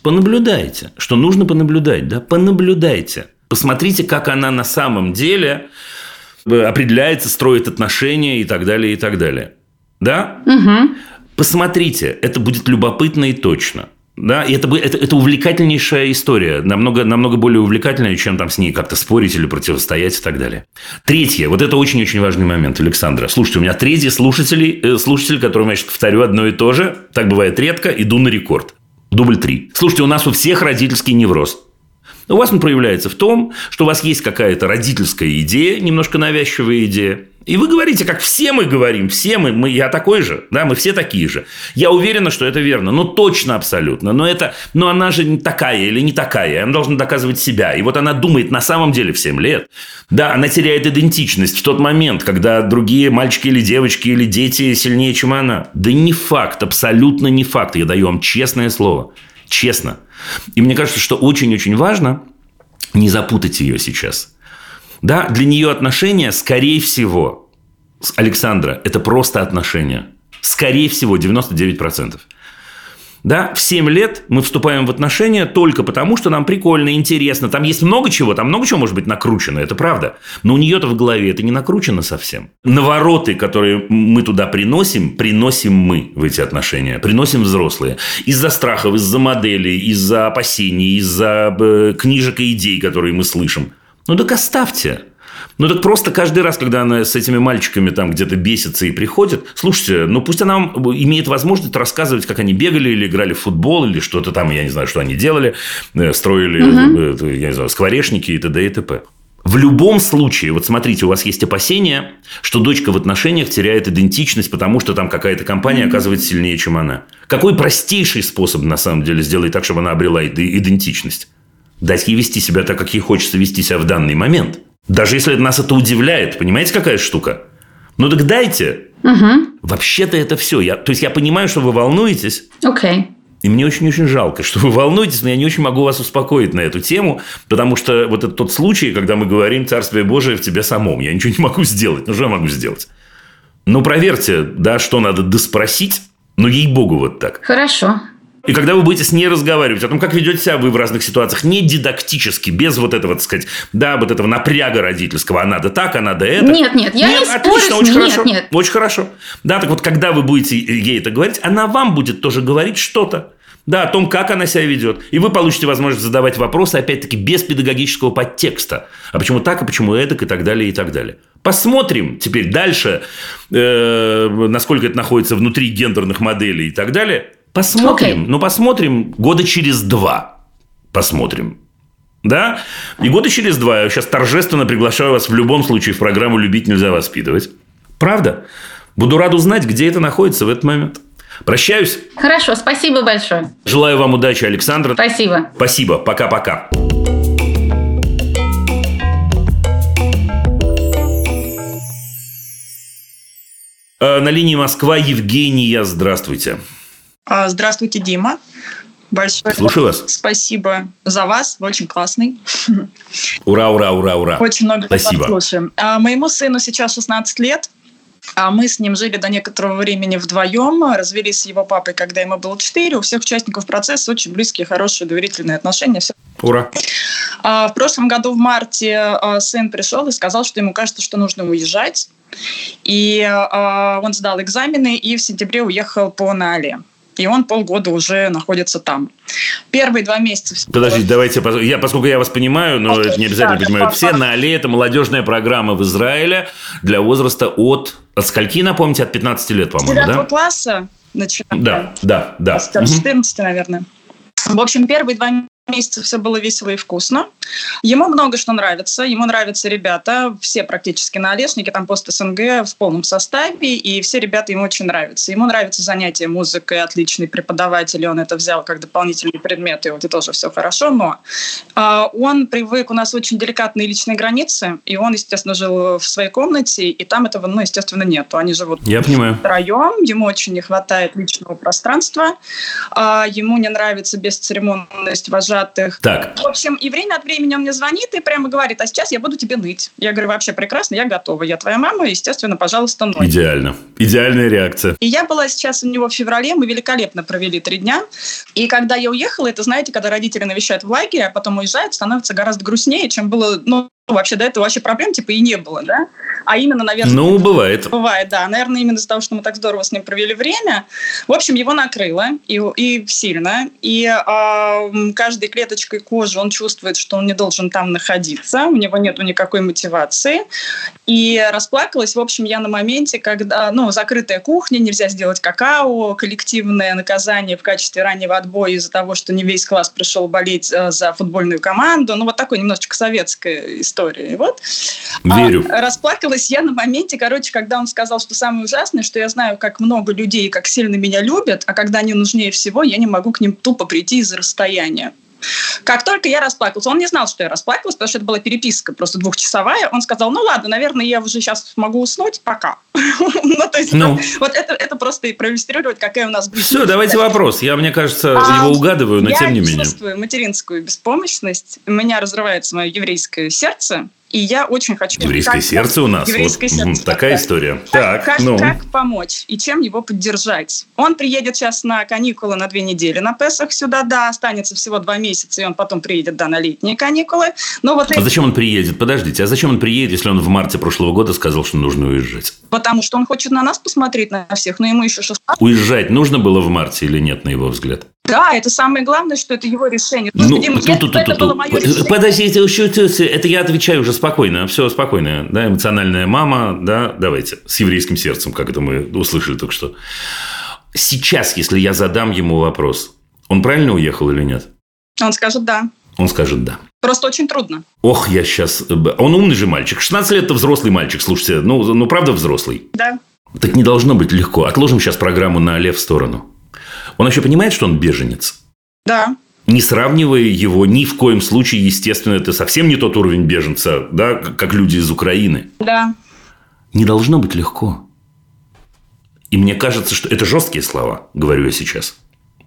[SPEAKER 1] Понаблюдайте, что нужно понаблюдать, да, понаблюдайте. Посмотрите, как она на самом деле э, определяется, строит отношения и так далее, и так далее. Да? Посмотрите, это будет любопытно и точно. Да, и это, это, это увлекательнейшая история, намного, намного более увлекательная, чем там с ней как-то спорить или противостоять и так далее. Третье, вот это очень-очень важный момент, Александра. Слушайте, у меня третий слушатель, э, слушатель, которому я сейчас повторю одно и то же, так бывает редко, иду на рекорд. Дубль три. Слушайте, у нас у всех родительский невроз. У вас он проявляется в том, что у вас есть какая-то родительская идея, немножко навязчивая идея. И вы говорите, как все мы говорим, все мы, мы, я такой же, да, мы все такие же. Я уверена, что это верно, ну точно абсолютно. Но это, но она же не такая или не такая, она должна доказывать себя. И вот она думает на самом деле в 7 лет. Да, она теряет идентичность в тот момент, когда другие мальчики или девочки или дети сильнее, чем она. Да не факт, абсолютно не факт. Я даю вам честное слово. Честно. И мне кажется, что очень-очень важно не запутать ее сейчас. Да, для нее отношения, скорее всего, с Александра, это просто отношения. Скорее всего, 99%. Да, в 7 лет мы вступаем в отношения только потому, что нам прикольно, интересно. Там есть много чего, там много чего может быть накручено, это правда. Но у нее-то в голове это не накручено совсем. Навороты, которые мы туда приносим, приносим мы в эти отношения. Приносим взрослые. Из-за страхов, из-за моделей, из-за опасений, из-за э, книжек и идей, которые мы слышим. Ну так оставьте. Ну так просто каждый раз, когда она с этими мальчиками там где-то бесится и приходит, слушайте, ну пусть она имеет возможность рассказывать, как они бегали или играли в футбол, или что-то там, я не знаю, что они делали, э, строили, э, я не знаю, скворечники и т.д. и т.п. В любом случае, вот смотрите, у вас есть опасения, что дочка в отношениях теряет идентичность, потому что там какая-то компания оказывается сильнее, чем она. Какой простейший способ, на самом деле, сделать так, чтобы она обрела иде- идентичность? Дать ей вести себя так, как ей хочется вести себя в данный момент. Даже если нас это удивляет, понимаете, какая штука? Ну так дайте. Вообще-то это все. Я, то есть я понимаю, что вы волнуетесь,
[SPEAKER 4] Окей.
[SPEAKER 1] И мне очень-очень жалко, что вы волнуетесь, но я не очень могу вас успокоить на эту тему, потому что вот это тот случай, когда мы говорим «Царствие Божие в тебе самом». Я ничего не могу сделать. Ну, что я могу сделать? Ну, проверьте, да, что надо доспросить, но ей-богу вот так.
[SPEAKER 4] Хорошо.
[SPEAKER 1] И когда вы будете с ней разговаривать о том, как ведете себя вы в разных ситуациях, не дидактически, без вот этого, так сказать, да, вот этого напряга родительского, а надо так, а надо это.
[SPEAKER 4] Нет, нет, я нет, не
[SPEAKER 1] отлично,
[SPEAKER 4] спорю
[SPEAKER 1] очень
[SPEAKER 4] нет,
[SPEAKER 1] хорошо.
[SPEAKER 4] Нет.
[SPEAKER 1] Очень хорошо. Да, так вот, когда вы будете ей это говорить, она вам будет тоже говорить что-то. Да, о том, как она себя ведет. И вы получите возможность задавать вопросы, опять-таки, без педагогического подтекста. А почему так, а почему эдак, и так далее, и так далее. Посмотрим теперь дальше, э, насколько это находится внутри гендерных моделей и так далее. Посмотрим. Okay. Ну, посмотрим года через два. Посмотрим. Да? И года через два я сейчас торжественно приглашаю вас в любом случае в программу «Любить нельзя воспитывать». Правда? Буду рад узнать, где это находится в этот момент. Прощаюсь.
[SPEAKER 4] Хорошо, спасибо большое.
[SPEAKER 1] Желаю вам удачи, Александр.
[SPEAKER 4] Спасибо.
[SPEAKER 1] Спасибо. Пока-пока. Э, на линии Москва Евгения. Здравствуйте.
[SPEAKER 5] А, здравствуйте, Дима. Большое
[SPEAKER 1] Слушаю вас.
[SPEAKER 5] спасибо за вас. Вы очень классный.
[SPEAKER 1] Ура, ура, ура, ура.
[SPEAKER 5] Очень много
[SPEAKER 1] Спасибо.
[SPEAKER 5] слушаем. А, моему сыну сейчас 16 лет. А мы с ним жили до некоторого времени вдвоем, развелись с его папой, когда ему было 4. У всех участников процесса очень близкие, хорошие, доверительные отношения. Все.
[SPEAKER 1] Ура.
[SPEAKER 5] А, в прошлом году в марте а, сын пришел и сказал, что ему кажется, что нужно уезжать. И а, он сдал экзамены и в сентябре уехал по НАЛе и он полгода уже находится там. Первые два месяца...
[SPEAKER 1] Подождите, давайте, я, поскольку я вас понимаю, но okay, это не обязательно да, понимают все, на Али это молодежная программа в Израиле для возраста от... От скольки, напомните, от 15 лет, по-моему, да?
[SPEAKER 5] класса начинаем.
[SPEAKER 1] Да, да, да.
[SPEAKER 5] От 14, угу. наверное. В общем, первые два месяцев все было весело и вкусно. Ему много что нравится. Ему нравятся ребята, все практически на Олешнике, там пост СНГ в полном составе, и все ребята ему очень нравятся. Ему нравятся занятия музыкой, отличный преподаватель, он это взял как дополнительный предмет, и вот это тоже все хорошо, но э, он привык, у нас очень деликатные личные границы, и он, естественно, жил в своей комнате, и там этого, ну, естественно, нету. Они живут
[SPEAKER 1] Я понимаю.
[SPEAKER 5] втроем, ему очень не хватает личного пространства, э, ему не нравится бесцеремонность вожатых вожатых.
[SPEAKER 1] Так.
[SPEAKER 5] В общем, и время от времени он мне звонит и прямо говорит, а сейчас я буду тебе ныть. Я говорю, вообще прекрасно, я готова. Я твоя мама, естественно, пожалуйста, ной.
[SPEAKER 1] Идеально. Идеальная реакция.
[SPEAKER 5] И я была сейчас у него в феврале, мы великолепно провели три дня. И когда я уехала, это, знаете, когда родители навещают в лагере, а потом уезжают, становится гораздо грустнее, чем было, ну, вообще до этого вообще проблем типа и не было, да? А именно, наверное...
[SPEAKER 1] Ну, бывает.
[SPEAKER 5] Бывает, да. Наверное, именно из-за того, что мы так здорово с ним провели время. В общем, его накрыло, и, и сильно. И э, каждой клеточкой кожи он чувствует, что он не должен там находиться, у него нет никакой мотивации. И расплакалась, в общем, я на моменте, когда, ну, закрытая кухня, нельзя сделать какао, коллективное наказание в качестве раннего отбоя из-за того, что не весь класс пришел болеть э, за футбольную команду. Ну, вот такой немножечко советская история история. И вот
[SPEAKER 1] Верю.
[SPEAKER 5] А, расплакалась я на моменте, короче, когда он сказал, что самое ужасное, что я знаю, как много людей, как сильно меня любят, а когда они нужнее всего, я не могу к ним тупо прийти из-за расстояния. Как только я расплакалась, он не знал, что я расплакалась, потому что это была переписка просто двухчасовая. Он сказал, ну ладно, наверное, я уже сейчас могу уснуть, пока. ну, то есть, ну. вот это, просто проиллюстрировать, какая у нас
[SPEAKER 1] будет. Все, давайте вопрос. Я, мне кажется, а, его угадываю, но тем не менее.
[SPEAKER 5] Я чувствую материнскую беспомощность. У меня разрывается мое еврейское сердце. И я очень хочу...
[SPEAKER 1] Еврейское как, сердце у нас. Еврейское вот, сердце. Такая да. история.
[SPEAKER 5] Так, как, ну. как помочь и чем его поддержать? Он приедет сейчас на каникулы на две недели на Песах сюда, да, останется всего два месяца, и он потом приедет, да, на летние каникулы. Но вот
[SPEAKER 1] а эти... зачем он приедет? Подождите, а зачем он приедет, если он в марте прошлого года сказал, что нужно уезжать?
[SPEAKER 5] Потому что он хочет на нас посмотреть, на всех, но ему еще 16.
[SPEAKER 1] Уезжать нужно было в марте или нет, на его взгляд?
[SPEAKER 5] Да, это самое главное, что это его решение. Ну,
[SPEAKER 1] тут, тут, это тут, было мое решение. Подождите, это я отвечаю уже спокойно. Все спокойно. Да, эмоциональная мама, да, давайте. С еврейским сердцем, как это мы услышали только что. Сейчас, если я задам ему вопрос, он правильно уехал или нет?
[SPEAKER 5] Он скажет «да».
[SPEAKER 1] Он скажет «да».
[SPEAKER 5] Просто очень трудно.
[SPEAKER 1] Ох, я сейчас... Он умный же мальчик. 16 лет – это взрослый мальчик, слушайте. Ну, ну, правда взрослый?
[SPEAKER 5] Да.
[SPEAKER 1] Так не должно быть легко. Отложим сейчас программу на Оле в сторону. Он еще понимает, что он беженец?
[SPEAKER 5] Да.
[SPEAKER 1] Не сравнивая его ни в коем случае, естественно, это совсем не тот уровень беженца, да, как люди из Украины.
[SPEAKER 5] Да.
[SPEAKER 1] Не должно быть легко. И мне кажется, что это жесткие слова, говорю я сейчас.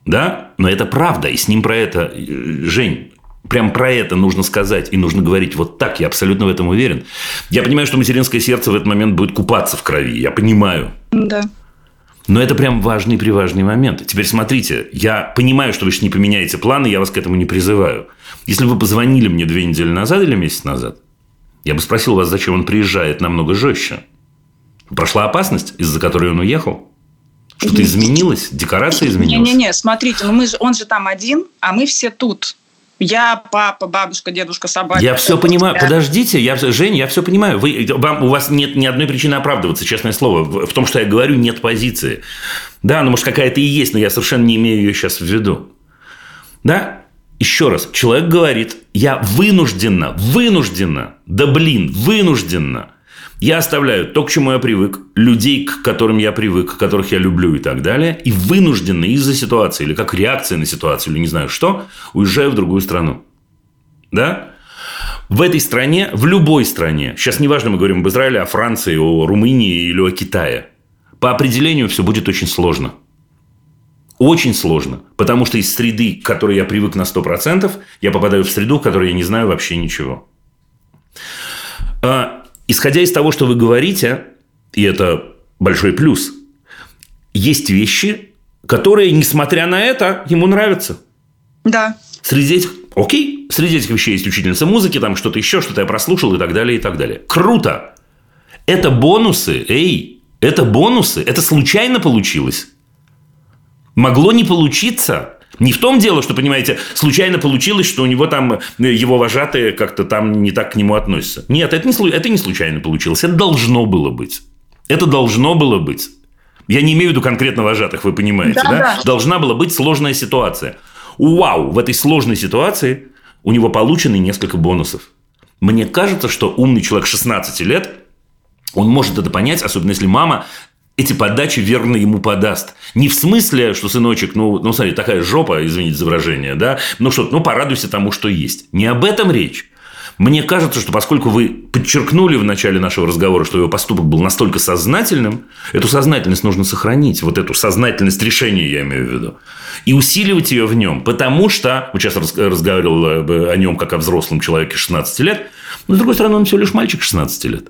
[SPEAKER 1] Да? Но это правда. И с ним про это, э, Жень, Прям про это нужно сказать и нужно говорить вот так. Я абсолютно в этом уверен. Я понимаю, что материнское сердце в этот момент будет купаться в крови. Я понимаю.
[SPEAKER 5] Да.
[SPEAKER 1] Но это прям важный приважный момент. Теперь смотрите, я понимаю, что вы же не поменяете планы, я вас к этому не призываю. Если бы вы позвонили мне две недели назад или месяц назад, я бы спросил вас, зачем он приезжает намного жестче. Прошла опасность, из-за которой он уехал? Что-то изменилось? Декорация изменилась?
[SPEAKER 5] Не-не-не, смотрите, ну мы же, он же там один, а мы все тут. Я, папа, бабушка, дедушка, собака.
[SPEAKER 1] Я все понимаю. Да. Подождите, я, Жень, я все понимаю. Вы, вам, у вас нет ни одной причины оправдываться, честное слово. В, в том, что я говорю, нет позиции. Да, ну, может, какая-то и есть, но я совершенно не имею ее сейчас в виду. Да? Еще раз, человек говорит, я вынужденно, вынужденно, да блин, вынужденно – я оставляю то, к чему я привык, людей, к которым я привык, которых я люблю и так далее, и вынужденно из-за ситуации или как реакция на ситуацию, или не знаю что, уезжаю в другую страну. Да? В этой стране, в любой стране, сейчас неважно, мы говорим об Израиле, о Франции, о Румынии или о Китае, по определению все будет очень сложно. Очень сложно. Потому что из среды, к которой я привык на 100%, я попадаю в среду, в которой я не знаю вообще ничего. Исходя из того, что вы говорите, и это большой плюс, есть вещи, которые, несмотря на это, ему нравятся.
[SPEAKER 5] Да.
[SPEAKER 1] Среди этих, окей, среди этих вещей есть учительница музыки, там что-то еще, что-то я прослушал и так далее, и так далее. Круто. Это бонусы, эй, это бонусы, это случайно получилось. Могло не получиться. Не в том дело, что, понимаете, случайно получилось, что у него там э, его вожатые как-то там не так к нему относятся. Нет, это не, это не случайно получилось. Это должно было быть. Это должно было быть. Я не имею в виду конкретно вожатых, вы понимаете, да? да? Должна была быть сложная ситуация. Вау, в этой сложной ситуации у него получены несколько бонусов. Мне кажется, что умный человек 16 лет, он может это понять, особенно если мама эти подачи верно ему подаст. Не в смысле, что сыночек, ну, ну смотри, такая жопа, извините за выражение, да, ну что, ну порадуйся тому, что есть. Не об этом речь. Мне кажется, что поскольку вы подчеркнули в начале нашего разговора, что его поступок был настолько сознательным, эту сознательность нужно сохранить, вот эту сознательность решения, я имею в виду, и усиливать ее в нем, потому что, вот сейчас разговаривал о нем как о взрослом человеке 16 лет, но, с другой стороны, он всего лишь мальчик 16 лет.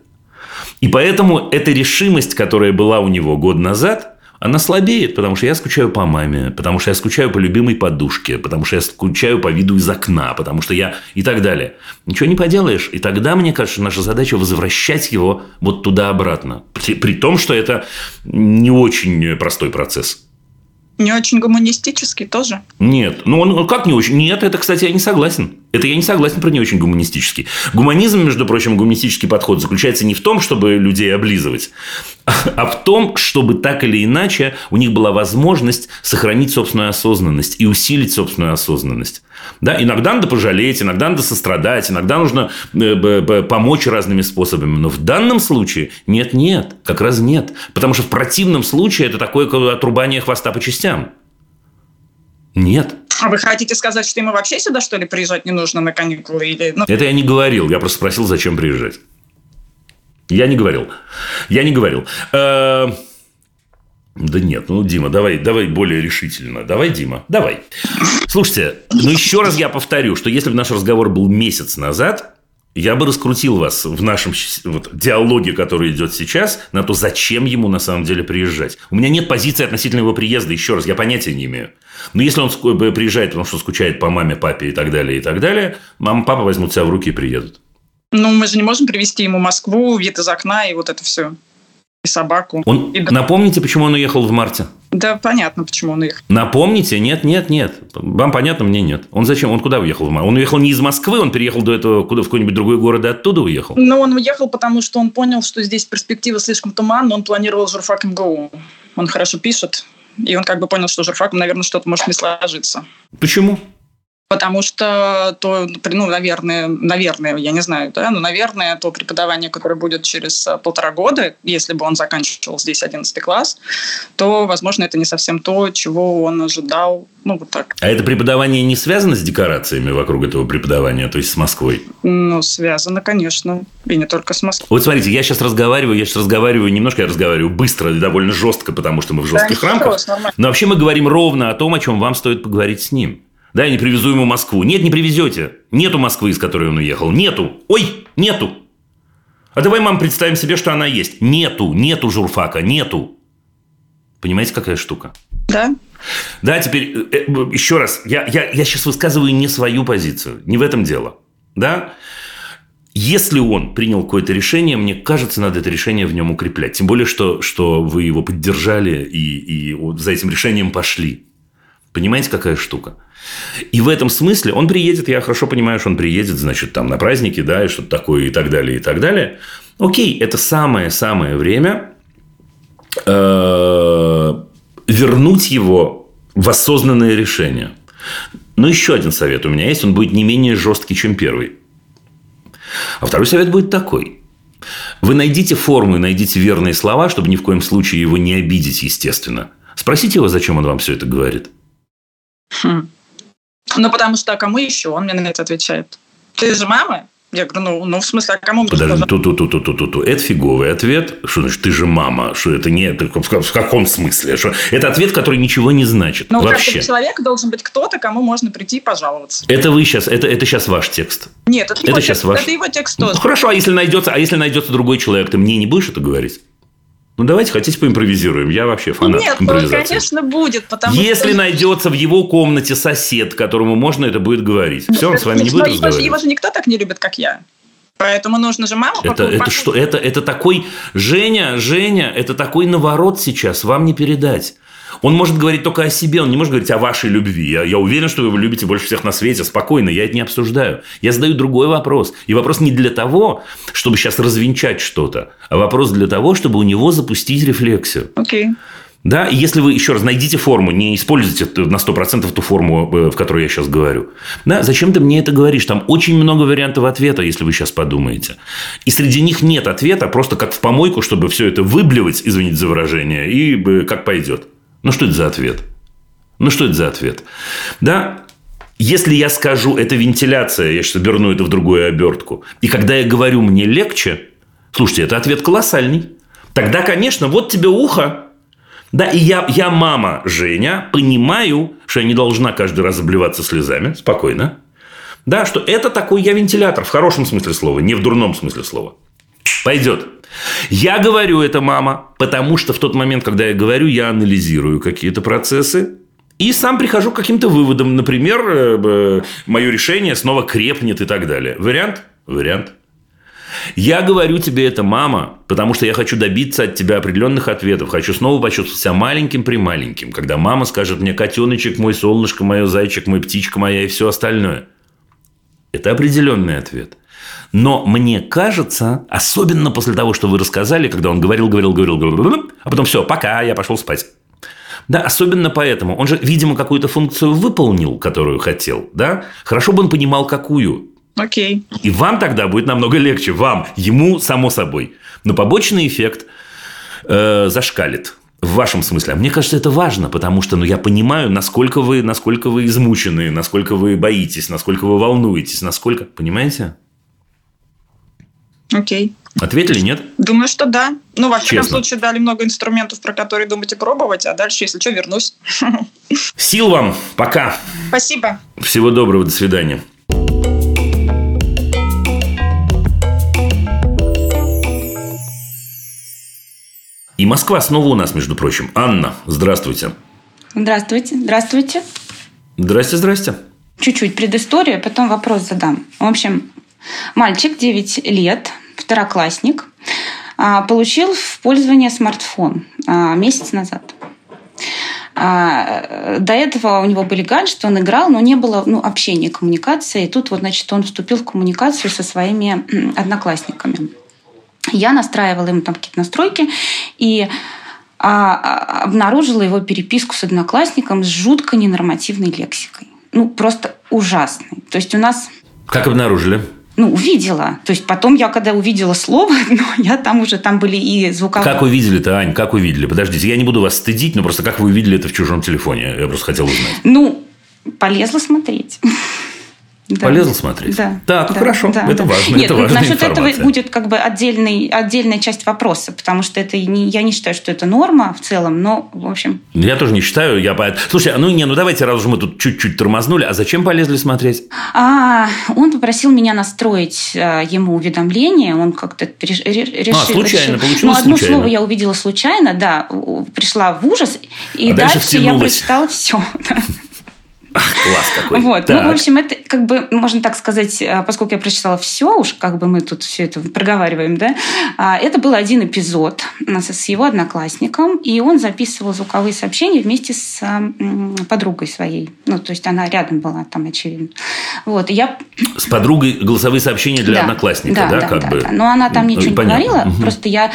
[SPEAKER 1] И поэтому эта решимость, которая была у него год назад, она слабеет, потому что я скучаю по маме, потому что я скучаю по любимой подушке, потому что я скучаю по виду из окна, потому что я и так далее. Ничего не поделаешь. И тогда, мне кажется, наша задача возвращать его вот туда-обратно. При, при том, что это не очень простой процесс.
[SPEAKER 5] Не очень гуманистический тоже?
[SPEAKER 1] Нет. Ну, он как не очень? Нет, это, кстати, я не согласен. Это я не согласен про не очень гуманистический. Гуманизм, между прочим, гуманистический подход заключается не в том, чтобы людей облизывать, а в том, чтобы так или иначе у них была возможность сохранить собственную осознанность и усилить собственную осознанность. Да, иногда надо пожалеть, иногда надо сострадать, иногда нужно э, помочь разными способами. Но в данном случае нет-нет, как раз нет. Потому что в противном случае это такое отрубание хвоста по частям. Нет.
[SPEAKER 5] А вы хотите сказать, что ему вообще сюда, что ли, приезжать не нужно на каникулы? Или... Ну...
[SPEAKER 1] Это я не говорил. Я просто спросил, зачем приезжать. Я не говорил. Я не говорил. Э, да нет, ну, Дима, давай, давай более решительно. Давай, Дима, давай. Слушайте, ну еще раз я повторю, что если бы наш разговор был месяц назад, я бы раскрутил вас в нашем вот, диалоге, который идет сейчас, на то, зачем ему на самом деле приезжать. У меня нет позиции относительно его приезда, еще раз, я понятия не имею. Но если он приезжает, потому что скучает по маме, папе и так далее, и так далее, мама, папа возьмут себя в руки и приедут.
[SPEAKER 5] Ну, мы же не можем привезти ему Москву, вид из окна и вот это все. И собаку.
[SPEAKER 1] Он...
[SPEAKER 5] И...
[SPEAKER 1] Напомните, почему он уехал в марте?
[SPEAKER 5] Да, понятно, почему он уехал.
[SPEAKER 1] Напомните? Нет, нет, нет. Вам понятно, мне нет. Он зачем? Он куда уехал в марте? Он уехал не из Москвы, он переехал до этого куда, в какой-нибудь другой город и оттуда уехал?
[SPEAKER 5] Ну, он уехал, потому что он понял, что здесь перспектива слишком туманна, он планировал журфак МГУ. Он хорошо пишет, и он как бы понял, что журфаком, наверное, что-то может не сложиться.
[SPEAKER 1] Почему?
[SPEAKER 5] Потому что то, ну, наверное, наверное, я не знаю, да, но, наверное, то преподавание, которое будет через э, полтора года, если бы он заканчивал здесь 11 класс, то, возможно, это не совсем то, чего он ожидал, ну, вот так.
[SPEAKER 1] А это преподавание не связано с декорациями вокруг этого преподавания, то есть с Москвой?
[SPEAKER 5] Ну, связано, конечно, и не только с Москвой.
[SPEAKER 1] Вот смотрите, я сейчас разговариваю, я сейчас разговариваю немножко, я разговариваю быстро довольно жестко, потому что мы в жестких
[SPEAKER 5] да,
[SPEAKER 1] рамках. Но вообще мы говорим ровно о том, о чем вам стоит поговорить с ним. Да, я не привезу ему Москву. Нет, не привезете. Нету Москвы, из которой он уехал. Нету. Ой, нету. А давай, мам, представим себе, что она есть. Нету, нету журфака, нету. Понимаете, какая штука?
[SPEAKER 5] Да.
[SPEAKER 1] Да, теперь э, э, еще раз. Я, я, я сейчас высказываю не свою позицию. Не в этом дело. Да? Если он принял какое-то решение, мне кажется, надо это решение в нем укреплять. Тем более, что, что вы его поддержали и, и вот за этим решением пошли. Понимаете, какая штука? И в этом смысле он приедет, я хорошо понимаю, что он приедет, значит, там на праздники, да, и что-то такое, и так далее, и так далее. Окей, это самое-самое время э, вернуть его в осознанное решение. Но еще один совет у меня есть, он будет не менее жесткий, чем первый. А второй совет будет такой. Вы найдите форму и найдите верные слова, чтобы ни в коем случае его не обидеть, естественно. Спросите его, зачем он вам все это говорит.
[SPEAKER 5] Хм. Ну, потому что а кому еще? Он мне на это отвечает. Ты же мама? Я говорю, ну, ну в смысле, а кому
[SPEAKER 1] Подожди, ту -ту -ту -ту -ту -ту -ту. Это фиговый ответ. Что значит, ты же мама? Что это не... Это, в каком смысле? Что... Это ответ, который ничего не значит.
[SPEAKER 5] Ну,
[SPEAKER 1] вообще.
[SPEAKER 5] человек должен быть кто-то, кому можно прийти и пожаловаться.
[SPEAKER 1] Это вы сейчас, это, это сейчас ваш текст.
[SPEAKER 5] Нет, это,
[SPEAKER 1] это
[SPEAKER 5] его
[SPEAKER 1] сейчас
[SPEAKER 5] текст,
[SPEAKER 1] ваш.
[SPEAKER 5] Это его текст тоже.
[SPEAKER 1] Ну, хорошо, а если найдется, а если найдется другой человек, ты мне не будешь это говорить? Ну, давайте, хотите, поимпровизируем. Я вообще фанат
[SPEAKER 5] Нет,
[SPEAKER 1] импровизации.
[SPEAKER 5] он, конечно, будет. Потому
[SPEAKER 1] Если
[SPEAKER 5] что...
[SPEAKER 1] найдется в его комнате сосед, которому можно это будет говорить. Все, он с вами не будет разговаривать.
[SPEAKER 5] Его же никто так не любит, как я. Поэтому нужно же маму
[SPEAKER 1] это, это что? Это, это такой... Женя, Женя, это такой наворот сейчас. Вам не передать. Он может говорить только о себе, он не может говорить о вашей любви. Я, я уверен, что вы его любите больше всех на свете. Спокойно, я это не обсуждаю. Я задаю другой вопрос. И вопрос не для того, чтобы сейчас развенчать что-то, а вопрос для того, чтобы у него запустить рефлексию.
[SPEAKER 5] Окей. Okay.
[SPEAKER 1] Да, и если вы, еще раз, найдите форму, не используйте на 100% ту форму, э, в которой я сейчас говорю. Да, зачем ты мне это говоришь? Там очень много вариантов ответа, если вы сейчас подумаете. И среди них нет ответа, просто как в помойку, чтобы все это выблевать, извините за выражение, и э, как пойдет. Ну, что это за ответ? Ну, что это за ответ? Да, если я скажу, это вентиляция, я сейчас оберну это в другую обертку, и когда я говорю, мне легче, слушайте, это ответ колоссальный. Тогда, конечно, вот тебе ухо. Да, и я, я мама Женя, понимаю, что я не должна каждый раз обливаться слезами, спокойно. Да, что это такой я вентилятор, в хорошем смысле слова, не в дурном смысле слова. Пойдет. Я говорю это, мама, потому что в тот момент, когда я говорю, я анализирую какие-то процессы, и сам прихожу к каким-то выводам. Например, э, мое решение снова крепнет и так далее. Вариант? Вариант. Я говорю тебе это, мама, потому что я хочу добиться от тебя определенных ответов. Хочу снова почувствовать себя маленьким при маленьким, когда мама скажет мне котеночек мой, солнышко мое, зайчик мой, птичка моя и все остальное. Это определенный ответ. Но мне кажется, особенно после того, что вы рассказали, когда он говорил, говорил, говорил, говорил, а потом все, пока, я пошел спать. Да, особенно поэтому. Он же, видимо, какую-то функцию выполнил, которую хотел, да? Хорошо бы он понимал, какую.
[SPEAKER 5] Окей.
[SPEAKER 1] И вам тогда будет намного легче. Вам, ему, само собой. Но побочный эффект э, зашкалит. В вашем смысле. А мне кажется, это важно, потому что ну, я понимаю, насколько вы, насколько вы измучены, насколько вы боитесь, насколько вы волнуетесь, насколько... Понимаете?
[SPEAKER 5] Окей.
[SPEAKER 1] Ответили, нет?
[SPEAKER 5] Думаю, что да. Ну, во всяком случае, дали много инструментов, про которые думать и пробовать, а дальше, если что, вернусь.
[SPEAKER 1] Сил вам. Пока.
[SPEAKER 5] Спасибо.
[SPEAKER 1] Всего доброго. До свидания. И Москва снова у нас, между прочим. Анна, здравствуйте.
[SPEAKER 6] Здравствуйте. Здравствуйте.
[SPEAKER 1] Здрасте, здрасте.
[SPEAKER 6] Чуть-чуть предысторию, потом вопрос задам. В общем, мальчик 9 лет, второклассник, а, получил в пользование смартфон а, месяц назад. А, до этого у него были гаджеты, он играл, но не было ну, общения, коммуникации. И тут вот, значит, он вступил в коммуникацию со своими одноклассниками. Я настраивала ему там какие-то настройки и а, обнаружила его переписку с одноклассником с жутко ненормативной лексикой. Ну, просто ужасный. То есть у нас...
[SPEAKER 1] Как обнаружили?
[SPEAKER 6] Ну, увидела. То есть потом я, когда увидела слово, ну, я там уже, там были и звуковые...
[SPEAKER 1] Как увидели-то, Ань, как увидели? Подождите, я не буду вас стыдить, но просто как вы увидели это в чужом телефоне? Я просто хотел узнать.
[SPEAKER 6] Ну, полезла смотреть.
[SPEAKER 1] Да. Полезно смотреть.
[SPEAKER 6] Да.
[SPEAKER 1] Так,
[SPEAKER 6] да,
[SPEAKER 1] хорошо.
[SPEAKER 6] Да,
[SPEAKER 1] это
[SPEAKER 6] да.
[SPEAKER 1] важно.
[SPEAKER 6] Нет,
[SPEAKER 1] это важная
[SPEAKER 6] насчет
[SPEAKER 1] информация.
[SPEAKER 6] этого будет как бы отдельный, отдельная часть вопроса, потому что это не, я не считаю, что это норма в целом, но в общем.
[SPEAKER 1] Я тоже не считаю. Я... Слушай, а ну не, ну давайте, раз уж мы тут чуть-чуть тормознули, а зачем полезли смотреть?
[SPEAKER 6] А, он попросил меня настроить а, ему уведомление, он как-то реш, решил.
[SPEAKER 1] А, случайно,
[SPEAKER 6] решил.
[SPEAKER 1] получилось
[SPEAKER 6] Ну, одно
[SPEAKER 1] случайно.
[SPEAKER 6] слово я увидела случайно, да, пришла в ужас, и
[SPEAKER 1] А дальше
[SPEAKER 6] дальше, я прочитала все.
[SPEAKER 1] Класс какой.
[SPEAKER 6] Вот.
[SPEAKER 1] Так.
[SPEAKER 6] Ну, в общем, это как бы, можно так сказать, а, поскольку я прочитала все, уж как бы мы тут все это проговариваем, да, а, это был один эпизод с с его одноклассником, и он записывал звуковые сообщения вместе с м, подругой своей. Ну, то есть она рядом была там, очевидно. Вот. И я
[SPEAKER 1] С подругой голосовые сообщения для
[SPEAKER 6] да,
[SPEAKER 1] одноклассника, да, как бы?
[SPEAKER 6] да. Но она там ничего не
[SPEAKER 1] Понятно.
[SPEAKER 6] говорила,
[SPEAKER 1] Мгм.
[SPEAKER 6] просто я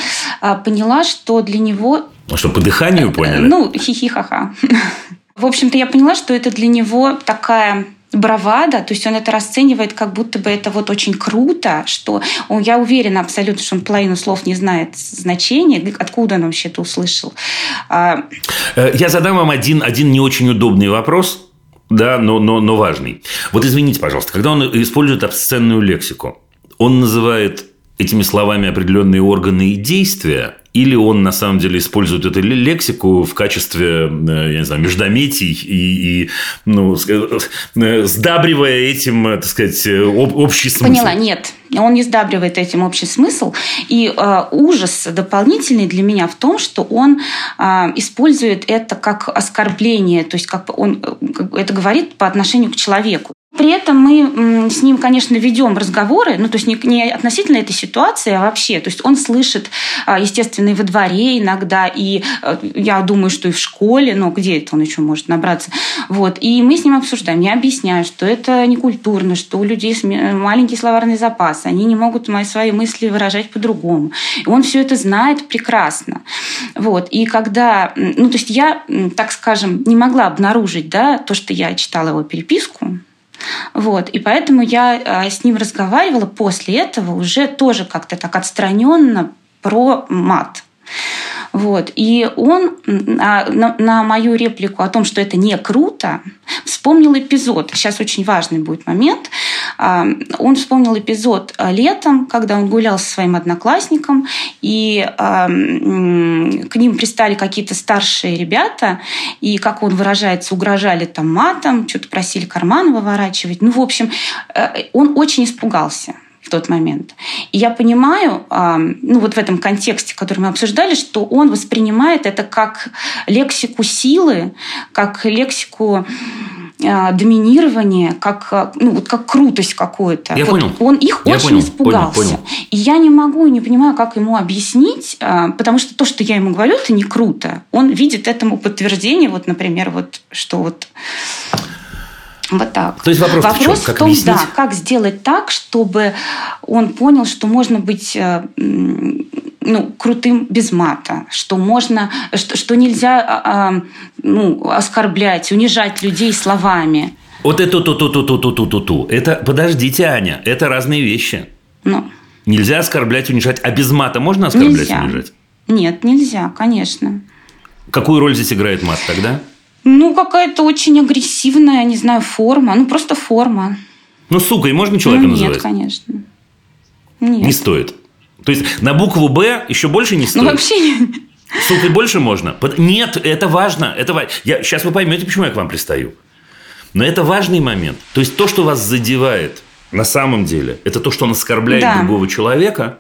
[SPEAKER 6] поняла, что для него
[SPEAKER 1] А что, по дыханию поняли?
[SPEAKER 6] ну, хихи-ха-ха. В общем-то, я поняла, что это для него такая бравада, то есть он это расценивает, как будто бы это вот очень круто, что он, я уверена абсолютно, что он половину слов не знает значения, откуда он вообще это услышал. А,
[SPEAKER 1] Э, Я задам вам один, один не очень удобный вопрос, да, но, но, но важный. Вот извините, пожалуйста, когда он использует обсценную лексику, он называет этими словами определенные органы и действия, или он на самом деле использует эту ле- лексику в качестве, э, я не знаю, междометий и, и, ну, э, сдабривая этим, э, так сказать, об- общий смысл?
[SPEAKER 6] Поняла, нет. Он не сдабривает этим общий смысл. И э, ужас дополнительный для меня в том, что он э, использует это как оскорбление, то есть как он это говорит по отношению к человеку. При этом мы с ним, конечно, ведем разговоры, ну, то есть не, относительно этой ситуации, а вообще. То есть он слышит, а, естественно, и во дворе иногда, и э, я думаю, что и в школе, но где это он еще может набраться. Вот. И мы с ним обсуждаем. Я объясняю, что это не культурно, что у людей маленький словарный запас, они не могут мои свои мысли выражать по-другому. Он все это знает прекрасно. Вот. И когда, ну, то есть я, так скажем, не могла обнаружить, да, то, что я читала его переписку, вот. И поэтому я э, с ним разговаривала после этого уже тоже как-то так отстраненно про мат. Вот. И он м, а, на, на мою реплику о том, что это не круто, вспомнил эпизод. Сейчас очень важный будет момент. А, Он вспомнил эпизод а, летом, когда он гулял со своим одноклассником, и а, к ним пристали какие-то старшие ребята, и, как он выражается, угрожали там матом, что-то просили карман выворачивать. Ну, в общем, э, он очень испугался в тот момент. И я понимаю, а, ну вот в этом контексте, который мы обсуждали, что он воспринимает это как лексику силы, как лексику а, доминирования, как, а, ну, вот как крутость какую-то.
[SPEAKER 1] Я
[SPEAKER 6] Вот
[SPEAKER 1] понял.
[SPEAKER 6] Он их
[SPEAKER 1] Я
[SPEAKER 6] очень
[SPEAKER 1] понял,
[SPEAKER 6] испугался.
[SPEAKER 1] понял, понял.
[SPEAKER 6] И я не могу и не понимаю, как ему объяснить, потому что то, что я ему говорю, это не круто. Он видит этому подтверждение, вот, например, вот что вот вот так.
[SPEAKER 1] То есть вопрос, в чем?
[SPEAKER 6] Вопрос
[SPEAKER 1] Как
[SPEAKER 6] в том,
[SPEAKER 1] объяснить?
[SPEAKER 6] да, как сделать так, чтобы он понял, что можно быть э, ну, крутым без мата, что можно, что, что нельзя а, а, ну, оскорблять, унижать людей словами.
[SPEAKER 1] Вот это ту-ту-ту-ту-ту-ту-ту. Это, подождите, Аня, это разные вещи.
[SPEAKER 6] Ну,
[SPEAKER 1] Нельзя оскорблять, унижать. А без мата можно оскорблять,
[SPEAKER 6] Нельзя.
[SPEAKER 1] унижать?
[SPEAKER 6] нет, нельзя, конечно.
[SPEAKER 1] Какую роль здесь играет мат тогда?
[SPEAKER 6] Ну, какая-то очень агрессивная, не знаю, форма. Ну, просто форма.
[SPEAKER 1] Ну, сукой можно человека
[SPEAKER 6] ну, нет,
[SPEAKER 1] называть?
[SPEAKER 6] конечно. Нет.
[SPEAKER 1] Не стоит. То есть на букву Б еще больше не стоит?
[SPEAKER 6] ну, вообще нет.
[SPEAKER 1] Сукой больше можно? Нет, это важно. Это ва- я... Сейчас вы поймете, почему я к вам пристаю. Но это важный момент. То есть то, что вас задевает на самом деле, это то, что он оскорбляет
[SPEAKER 6] Да.
[SPEAKER 1] другого человека,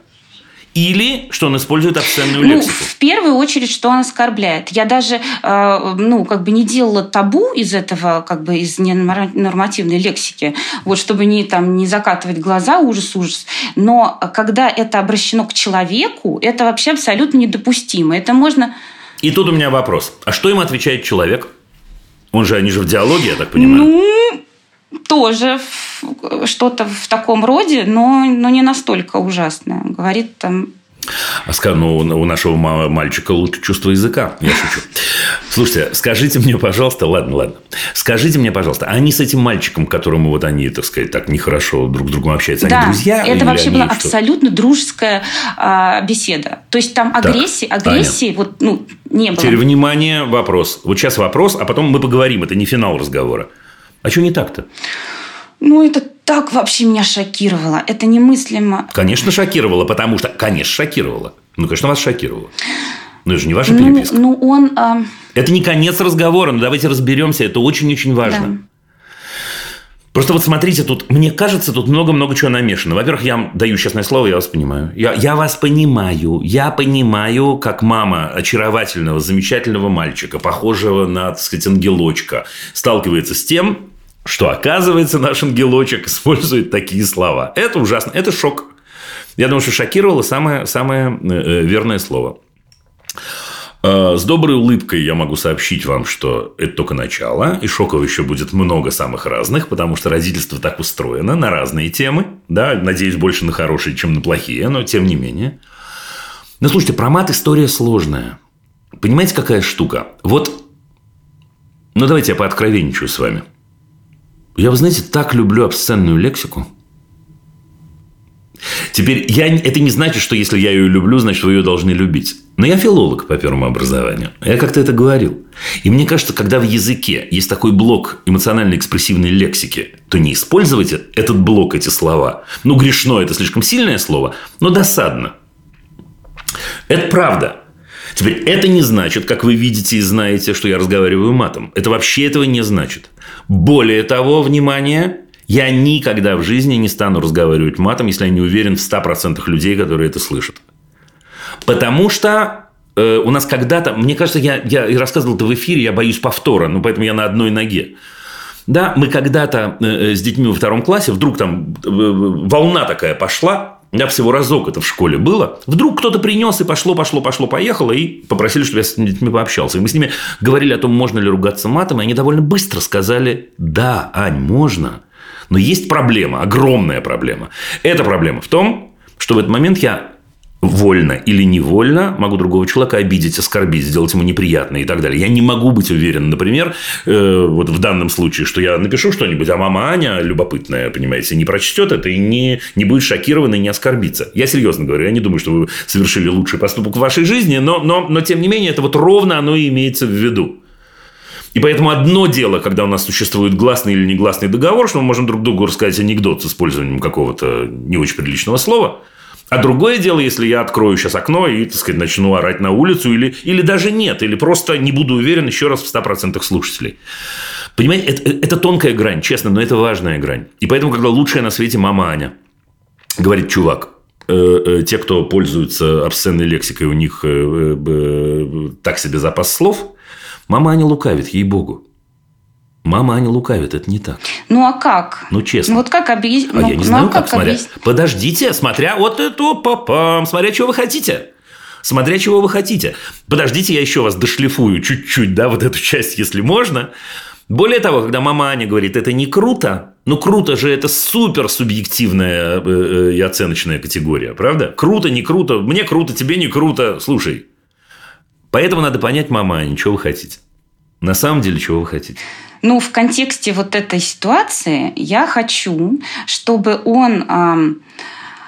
[SPEAKER 1] или что он использует обсценную
[SPEAKER 6] Ну,
[SPEAKER 1] лексику.
[SPEAKER 6] в первую очередь, что он оскорбляет. Я даже, э, ну, как бы не делала табу из этого, как бы из ненормативной лексики, вот, чтобы не, там, не закатывать глаза, ужас, ужас. Но когда это обращено к человеку, это вообще абсолютно недопустимо. Это можно...
[SPEAKER 1] И тут у меня вопрос. А что им отвечает человек? Он же, они же в диалоге, я так понимаю.
[SPEAKER 6] Ну, тоже что-то в таком роде, но, но не настолько ужасное. Говорит там
[SPEAKER 1] А ска- ну, у нашего ма- мальчика лучше чувство языка. Я шучу. Слушайте, скажите мне, пожалуйста, ладно, ладно. Скажите мне, пожалуйста, а они с этим мальчиком, которому вот они, так сказать, так нехорошо друг с другом общаются,
[SPEAKER 6] да,
[SPEAKER 1] они друзья?
[SPEAKER 6] это вообще была абсолютно дружеская а, беседа. То есть там агрессии, агрессии вот, ну, не было.
[SPEAKER 1] Теперь, внимание, вопрос. Вот сейчас вопрос, а потом мы поговорим. Это не финал разговора. А что не так-то?
[SPEAKER 6] Ну, это так вообще меня шокировало. Это немыслимо.
[SPEAKER 1] Конечно, шокировало, потому что... Конечно, шокировало. Ну, конечно, вас шокировало. Но это же не ваша
[SPEAKER 6] Ну,
[SPEAKER 1] переписка.
[SPEAKER 6] ну, он... а,
[SPEAKER 1] Это не конец разговора, но давайте разберемся, это очень-очень важно.
[SPEAKER 6] Да.
[SPEAKER 1] Просто вот смотрите, тут, мне кажется, тут много-много чего намешано. Во-первых, я вам даю честное слово, я вас понимаю. Я, я вас понимаю. Я понимаю, как мама очаровательного, замечательного мальчика, похожего на, так сказать, ангелочка, сталкивается с тем, что, оказывается, наш ангелочек использует такие слова. Это ужасно. Это шок. Я думаю, что шокировало самое, самое э, верное слово. Э, С доброй улыбкой я могу сообщить вам, что это только начало, и шоков еще будет много самых разных, потому что родительство так устроено на разные темы. Да, надеюсь, больше на хорошие, чем на плохие, но тем не менее. Но слушайте, про мат история сложная. Понимаете, какая штука? Вот, ну давайте я пооткровенничаю с вами. Я, вы знаете, так люблю обсценную лексику. Теперь, я, это не значит, что если я ее люблю, значит, вы ее должны любить. Но я филолог по первому образованию. Я как-то это говорил. И мне кажется, когда в языке есть такой блок эмоционально-экспрессивной лексики, то не использовать этот блок, эти слова. Ну, грешно – это слишком сильное слово, но досадно. Это правда. Теперь, это не значит, как вы видите и знаете, что я разговариваю матом. Это вообще этого не значит. Более того, внимание, я никогда в жизни не стану разговаривать матом, если я не уверен в 100% людей, которые это слышат. Потому что э, у нас когда-то, мне кажется, я, я рассказывал это в эфире, я боюсь повтора, ну, поэтому я на одной ноге. Да, мы когда-то э, с детьми во втором классе, вдруг там э, волна такая пошла, меня всего разок это в школе было. Вдруг кто-то принес, и пошло, пошло, пошло, поехало, и попросили, чтобы я с детьми пообщался. И мы с ними говорили о том, можно ли ругаться матом, и они довольно быстро сказали, да, Ань, можно. Но есть проблема, огромная проблема. Эта проблема в том, что в этот момент я вольно или невольно могу другого человека обидеть, оскорбить, сделать ему неприятно и так далее. Я не могу быть уверен, например, э, вот в данном случае, что я напишу что-нибудь, а мама Аня, любопытная, понимаете, не прочтет это и не, не будет шокирована и не оскорбиться. Я серьезно говорю, я не думаю, что вы совершили лучший поступок в вашей жизни, но, но, но тем не менее, это вот ровно оно и имеется в виду. И поэтому одно дело, когда у нас существует гласный или негласный договор, что мы можем друг другу рассказать анекдот с использованием какого-то не очень приличного слова. А другое дело, если я открою сейчас окно и, так сказать, начну орать на улицу, или, или даже нет, или просто не буду уверен еще раз в 100% слушателей. Понимаете, это, это тонкая грань, честно, но это важная грань. И поэтому, когда лучшая на свете мама Аня говорит, чувак, э, э, те, кто пользуются обсценной лексикой, у них э, э, так себе запас слов, мама Аня лукавит, ей-богу. Мама Аня лукавит, это не так.
[SPEAKER 6] Ну, а как?
[SPEAKER 1] Ну, честно.
[SPEAKER 6] Ну, вот как объяснить?
[SPEAKER 1] А
[SPEAKER 6] ну,
[SPEAKER 1] я не
[SPEAKER 6] ну,
[SPEAKER 1] знаю,
[SPEAKER 6] а
[SPEAKER 1] как, смотря...
[SPEAKER 6] объяс-
[SPEAKER 1] Подождите, смотря вот это, папам, смотря чего вы хотите. Смотря чего вы хотите. Подождите, я еще вас дошлифую чуть-чуть, да, вот эту часть, если можно. Более того, когда мама Аня говорит, это не круто, ну круто же это супер субъективная э, э, и оценочная категория, правда? Круто, не круто, мне круто, тебе не круто, слушай. Поэтому надо понять, мама Аня, чего вы хотите. На самом деле, чего вы хотите.
[SPEAKER 6] Ну, в контексте вот этой ситуации я хочу, чтобы он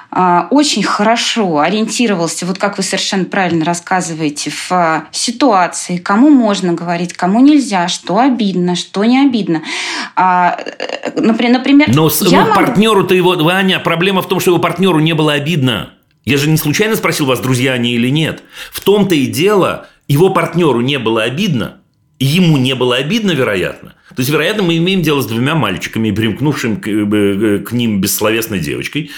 [SPEAKER 6] а, очень хорошо ориентировался, вот как вы совершенно правильно рассказываете, в ситуации, кому можно говорить, кому нельзя, что обидно, что не обидно. А, э, например,
[SPEAKER 1] Но
[SPEAKER 6] я
[SPEAKER 1] ну,
[SPEAKER 6] могу-
[SPEAKER 1] партнеру-то его, Ваня, проблема в том, что его партнеру не было обидно. Я же не случайно спросил вас, друзья они или нет. В том-то и дело, его партнеру не было обидно, ему не было обидно, вероятно. То есть, вероятно, мы имеем дело с двумя мальчиками, примкнувшим к, э, к ним бессловесной девочкой,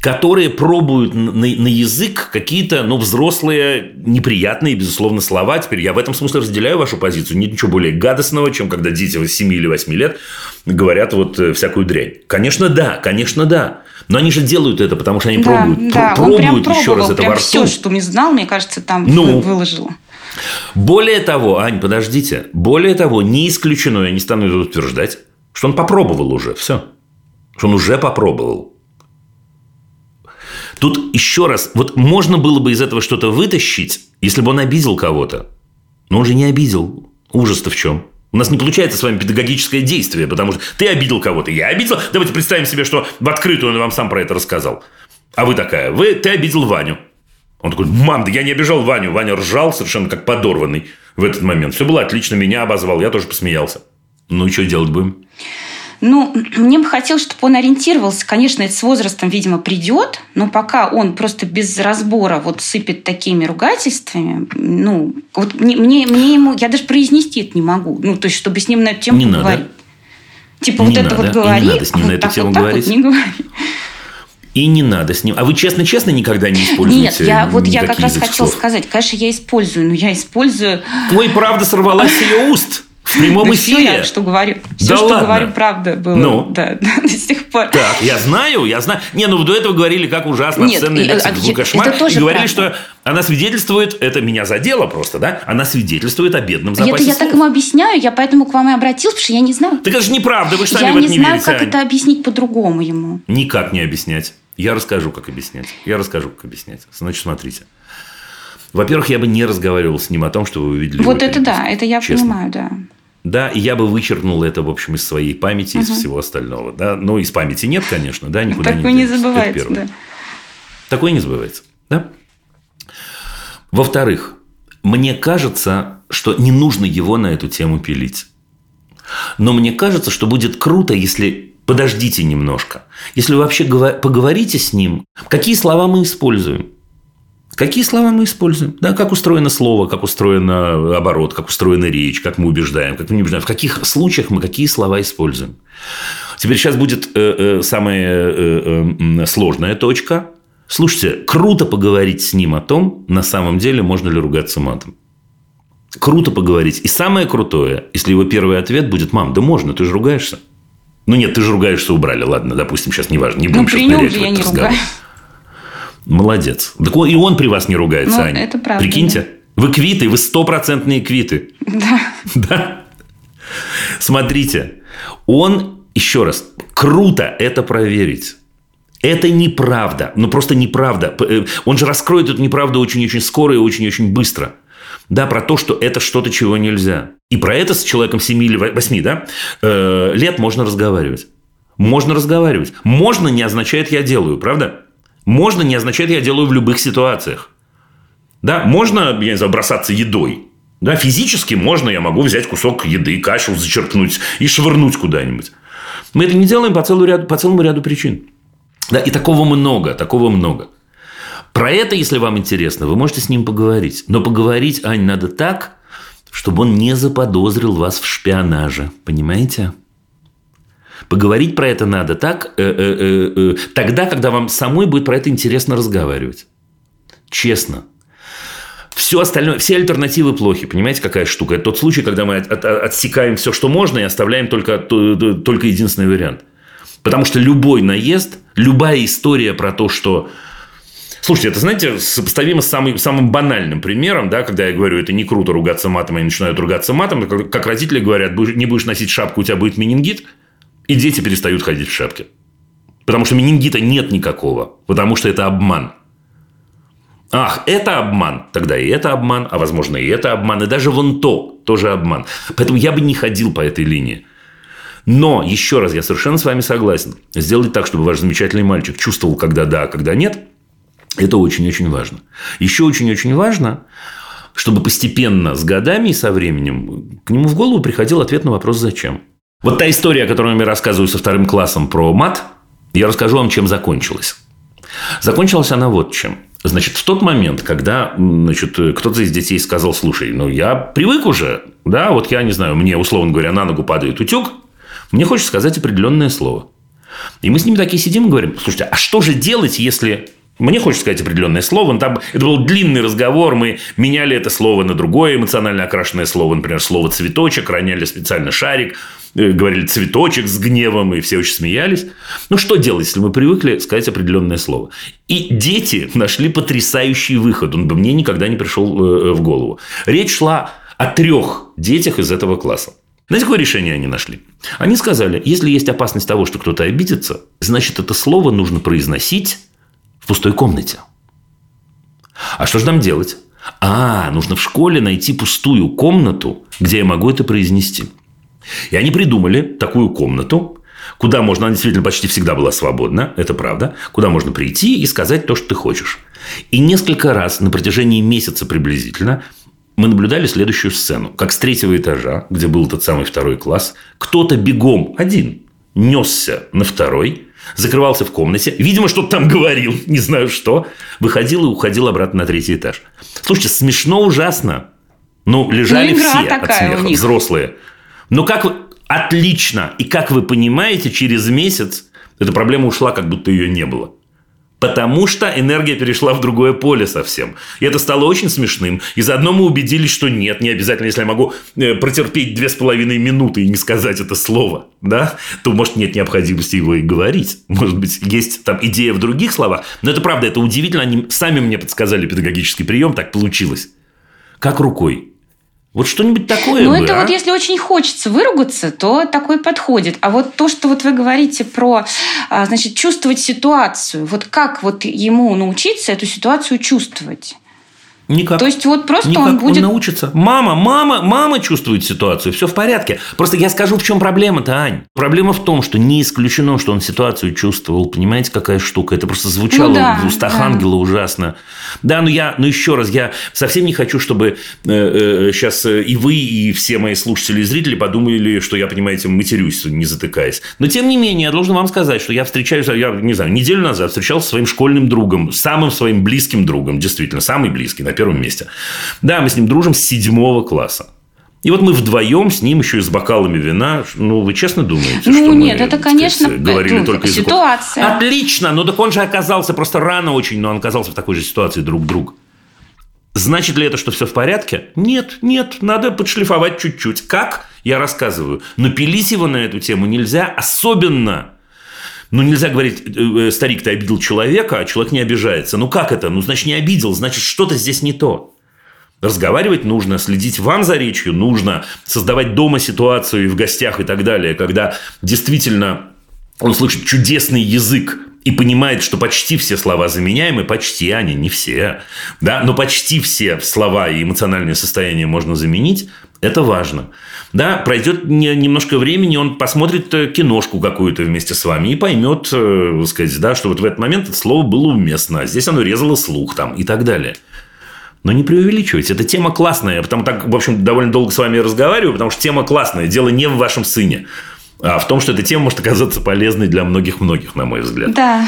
[SPEAKER 1] которые пробуют на, на язык какие-то, ну, взрослые, неприятные, безусловно, слова. Теперь я в этом смысле разделяю вашу позицию. Нет ничего более гадостного, чем когда дети 7 или 8 лет говорят вот э, всякую дрянь. Конечно, да, конечно, да. Но они же делают это, потому что они
[SPEAKER 6] да,
[SPEAKER 1] пробуют,
[SPEAKER 6] да,
[SPEAKER 1] пр-
[SPEAKER 6] он прям
[SPEAKER 1] пробуют еще раз
[SPEAKER 6] пробовал,
[SPEAKER 1] это
[SPEAKER 6] прям
[SPEAKER 1] во рту.
[SPEAKER 6] все, что не знал, мне кажется, там
[SPEAKER 1] Ну.
[SPEAKER 6] вы- выложил.
[SPEAKER 1] Более того, Ань, подождите. Более того, не исключено, я не стану это утверждать, что он попробовал уже. Все. Что он уже попробовал. Тут еще раз, вот можно было бы из этого что-то вытащить, если бы он обидел кого-то. Но он же не обидел. Ужас-то в чем? У нас не получается с вами педагогическое действие, потому что ты обидел кого-то, я обидел. Давайте представим себе, что в открытую он вам сам про это рассказал. А вы такая, вы, ты обидел Ваню. Он такой, мам, да я не обижал Ваню. Ваня ржал совершенно как подорванный в этот момент. Все было отлично, меня обозвал, я тоже посмеялся. Ну что делать будем?
[SPEAKER 6] Ну, мне бы хотелось, чтобы он ориентировался. Конечно, это с возрастом, видимо, придет, но пока он просто без разбора вот сыпет такими ругательствами, ну, вот мне, мне, мне ему, я даже произнести это не могу. Ну, то есть, чтобы с ним на эту тему
[SPEAKER 1] не
[SPEAKER 6] поговорить.
[SPEAKER 1] Надо.
[SPEAKER 6] Типа
[SPEAKER 1] Не
[SPEAKER 6] вот это
[SPEAKER 1] надо.
[SPEAKER 6] вот
[SPEAKER 1] И не
[SPEAKER 6] говори,
[SPEAKER 1] надо с ним
[SPEAKER 6] а
[SPEAKER 1] на
[SPEAKER 6] вот
[SPEAKER 1] эту
[SPEAKER 6] так
[SPEAKER 1] тему
[SPEAKER 6] вот так
[SPEAKER 1] говорить.
[SPEAKER 6] вот не говори.
[SPEAKER 1] И не надо с ним. А вы честно-честно никогда не используете
[SPEAKER 6] Нет, я вот я как раз хотела сказать, конечно, я использую, но я использую
[SPEAKER 1] Ой, правда сорвалась с ее уст в прямом
[SPEAKER 6] Да
[SPEAKER 1] эфире.
[SPEAKER 6] я что говорю. Все,
[SPEAKER 1] Да
[SPEAKER 6] что
[SPEAKER 1] ладно?
[SPEAKER 6] говорю, правда было.
[SPEAKER 1] Ну?
[SPEAKER 6] Да, до сих пор.
[SPEAKER 1] Так, я знаю, я знаю. Не, ну до этого говорили, как ужасно,
[SPEAKER 6] Нет,
[SPEAKER 1] сценный
[SPEAKER 6] и-
[SPEAKER 1] лексик,
[SPEAKER 6] а,
[SPEAKER 1] звук,
[SPEAKER 6] это
[SPEAKER 1] кошмар.
[SPEAKER 6] тоже
[SPEAKER 1] и говорили,
[SPEAKER 6] правда.
[SPEAKER 1] что она свидетельствует, это меня задело просто, да? Она свидетельствует о бедном
[SPEAKER 6] Это
[SPEAKER 1] запасе
[SPEAKER 6] я
[SPEAKER 1] слов.
[SPEAKER 6] так ему объясняю, я поэтому к вам и обратилась, потому что я не знаю.
[SPEAKER 1] Так это же неправда, вы же сами
[SPEAKER 6] Я
[SPEAKER 1] в это
[SPEAKER 6] не
[SPEAKER 1] не
[SPEAKER 6] знаю,
[SPEAKER 1] верите.
[SPEAKER 6] как
[SPEAKER 1] Ань.
[SPEAKER 6] это объяснить по-другому ему.
[SPEAKER 1] Никак не объяснять. Я расскажу, как объяснять. Я расскажу, как объяснять. Значит, смотрите. Во-первых, я бы не разговаривал с ним о том, что вы увидели.
[SPEAKER 6] Вот это да,
[SPEAKER 1] переписку.
[SPEAKER 6] это я
[SPEAKER 1] Честно.
[SPEAKER 6] понимаю, да.
[SPEAKER 1] Да, и я бы вычеркнул это, в общем, из своей памяти, из всего остального. Да? Но из памяти нет, конечно, да, никуда
[SPEAKER 6] Такое
[SPEAKER 1] не
[SPEAKER 6] не забывается, да.
[SPEAKER 1] Такое не забывается. Да? Во-вторых, мне кажется, что не нужно его на эту тему пилить. Но мне кажется, что будет круто, если подождите немножко. Если вы вообще поговорите с ним, какие слова мы используем. Какие слова мы используем? Да, как устроено слово, как устроен оборот, как устроена речь, как мы убеждаем, как мы не убеждаем. В каких случаях мы какие слова используем. Теперь сейчас будет э, э, самая э, э, сложная точка. Слушайте, круто поговорить с ним о том, на самом деле, можно ли ругаться матом. Круто поговорить. И самое крутое, если его первый ответ будет, мам, да можно, ты же ругаешься. Ну нет, ты же ругаешься, убрали. Ладно, допустим, сейчас не важно. Не будем
[SPEAKER 6] Ну,
[SPEAKER 1] сейчас нырять в
[SPEAKER 6] я
[SPEAKER 1] этот
[SPEAKER 6] не
[SPEAKER 1] разговор.
[SPEAKER 6] ругаюсь.
[SPEAKER 1] Молодец. Так он- и он при вас не ругается,
[SPEAKER 6] Ну,
[SPEAKER 1] Аня.
[SPEAKER 6] это правда,
[SPEAKER 1] Прикиньте. Вы квиты, вы стопроцентные квиты.
[SPEAKER 6] Да.
[SPEAKER 1] Да. Смотрите, он, еще раз, круто это проверить. Это неправда. Ну, просто неправда. Э, Он же раскроет эту неправду очень-очень скоро и очень-очень быстро. Да, про то, что это что-то, чего нельзя. И про это с человеком 7 или 8 да, э, лет можно разговаривать. Можно разговаривать. Можно не означает «я делаю», правда? Можно не означает «я делаю в любых ситуациях». Да, можно, я не знаю, бросаться едой. Да, физически можно, я могу взять кусок еды, кашу зачерпнуть и швырнуть куда-нибудь. Мы это не делаем по, целому ряду, по целому ряду причин. Да, и такого много, такого много. Про это, если вам интересно, вы можете с ним поговорить. Но поговорить, Ань, надо так, чтобы он не заподозрил вас в шпионаже. Понимаете? Поговорить про это надо так, э, э, э, тогда, когда вам самой будет про это интересно разговаривать. Честно. Все остальное, все альтернативы плохи. Понимаете, какая штука? Это тот случай, когда мы от- от- отсекаем все, что можно, и оставляем только, то- только единственный вариант. Потому что любой наезд, любая история про то, что Слушайте, это, знаете, сопоставимо с самым, самым банальным примером, да, когда я говорю, это не круто ругаться матом, они начинают ругаться матом, как, как родители говорят, «Будешь- не будешь носить шапку, у тебя будет менингит, и дети перестают ходить в шапке. Потому что менингита нет никакого, потому что это обман. Ах, это обман, тогда и это обман, а возможно и это обман, и даже вон то тоже обман. Поэтому я бы не ходил по этой линии. Но, еще раз, я совершенно с вами согласен. Сделать так, чтобы ваш замечательный мальчик чувствовал, когда да, а когда нет, это очень-очень важно. Еще очень-очень важно, чтобы постепенно, с годами и со временем, к нему в голову приходил ответ на вопрос «зачем?». Вот та история, которую я рассказываю со вторым классом про мат, я расскажу вам, чем закончилась. Закончилась она вот чем. Значит, в тот момент, когда значит, кто-то из детей сказал, слушай, ну я привык уже, да, вот я не знаю, мне, условно говоря, на ногу падает утюг, мне хочется сказать определенное слово. И мы с ними такие сидим и говорим, слушайте, а что же делать, если мне хочется сказать определенное слово. Ну, Там, это был длинный разговор. Мы меняли это слово на другое эмоционально окрашенное слово. Например, слово «цветочек». Роняли специально шарик. э, Говорили «цветочек» с гневом. И все очень смеялись. Ну, что делать, если мы привыкли сказать определенное слово? И дети нашли потрясающий выход. Он бы мне никогда не пришел э, в голову. Речь шла о трех детях из этого класса. Знаете, какое решение они нашли? Они сказали, если есть опасность того, что кто-то обидится, значит, это слово нужно произносить в пустой комнате. А что же нам делать? А, нужно в школе найти пустую комнату, где я могу это произнести. И они придумали такую комнату, куда можно, она действительно почти всегда была свободна, это правда, куда можно прийти и сказать то, что ты хочешь. И несколько раз на протяжении месяца приблизительно мы наблюдали следующую сцену. Как с третьего этажа, где был тот самый второй класс, кто-то бегом один несся на второй, закрывался в комнате, видимо, что-то там говорил, не знаю что, выходил и уходил обратно на третий этаж. Слушайте, смешно ужасно. Ну, лежали
[SPEAKER 6] Ну,
[SPEAKER 1] все от смеха, взрослые. Но как вы... Отлично. И как вы понимаете, через месяц эта проблема ушла, как будто ее не было. Потому что энергия перешла в другое поле совсем. И это стало очень смешным. И заодно мы убедились, что нет, не обязательно, если я могу э, протерпеть две с половиной минуты и не сказать это слово, да, то, может, нет необходимости его и говорить. Может быть, есть там идея в других словах. Но это правда, это удивительно. Они сами мне подсказали педагогический прием, так получилось. Как рукой. Вот что-нибудь такое
[SPEAKER 6] Ну, это
[SPEAKER 1] а?
[SPEAKER 6] вот если очень хочется выругаться, то такой подходит. А вот то, что вот вы говорите про, а, значит, чувствовать ситуацию, вот как вот ему научиться эту ситуацию чувствовать?
[SPEAKER 1] Никак.
[SPEAKER 6] То есть вот просто
[SPEAKER 1] Никак.
[SPEAKER 6] он будет...
[SPEAKER 1] научится. Мама, мама, мама чувствует ситуацию. Все в порядке. Просто я скажу, в чем проблема-то, Ань. Проблема в том, что не исключено, что он ситуацию чувствовал. Понимаете, какая штука? Это просто звучало
[SPEAKER 6] Ну да,
[SPEAKER 1] в устах
[SPEAKER 6] да.
[SPEAKER 1] ангела ужасно. Да, но я, но еще раз, я совсем не хочу, чтобы э, сейчас и вы, и все мои слушатели и зрители подумали, что я, понимаете, матерюсь, не затыкаясь. Но тем не менее, я должен вам сказать, что я встречаюсь, я не знаю, неделю назад встречался со своим школьным другом, самым своим близким другом, действительно, самый близкий, первом месте. Да, мы с ним дружим с седьмого класса. И вот мы вдвоем с ним еще и с бокалами вина. Ну, вы честно думаете,
[SPEAKER 6] Ну,
[SPEAKER 1] что
[SPEAKER 6] нет,
[SPEAKER 1] мы,
[SPEAKER 6] это, конечно,
[SPEAKER 1] сказать, говорили
[SPEAKER 6] ну,
[SPEAKER 1] только языком?
[SPEAKER 6] ситуация.
[SPEAKER 1] Отлично, но так он же оказался просто рано очень, но он оказался в такой же ситуации друг друга. Значит ли это, что все в порядке? Нет, нет, надо подшлифовать чуть-чуть. Как? Я рассказываю. Но пилить его на эту тему нельзя, особенно ну, нельзя говорить, э, старик, ты обидел человека, а человек не обижается. Ну, как это? Ну, значит, не обидел, значит, что-то здесь не то. Разговаривать нужно, следить вам за речью нужно, создавать дома ситуацию и в гостях и так далее, когда действительно он слышит чудесный язык и понимает, что почти все слова заменяемы, почти они, не все, да, но почти все слова и эмоциональное состояние можно заменить, это важно. Да, пройдет не- немножко времени, он посмотрит э, киношку какую-то вместе с вами и поймет, э, сказать, да, что вот в этот момент это слово было уместно, а здесь оно резало слух там и так далее. Но не преувеличивайте. Эта тема классная. Я потому так, в общем, довольно долго с вами разговариваю, потому что тема классная. Дело не в вашем сыне, а в том, что эта тема может оказаться полезной для многих-многих, на мой взгляд.
[SPEAKER 6] Да.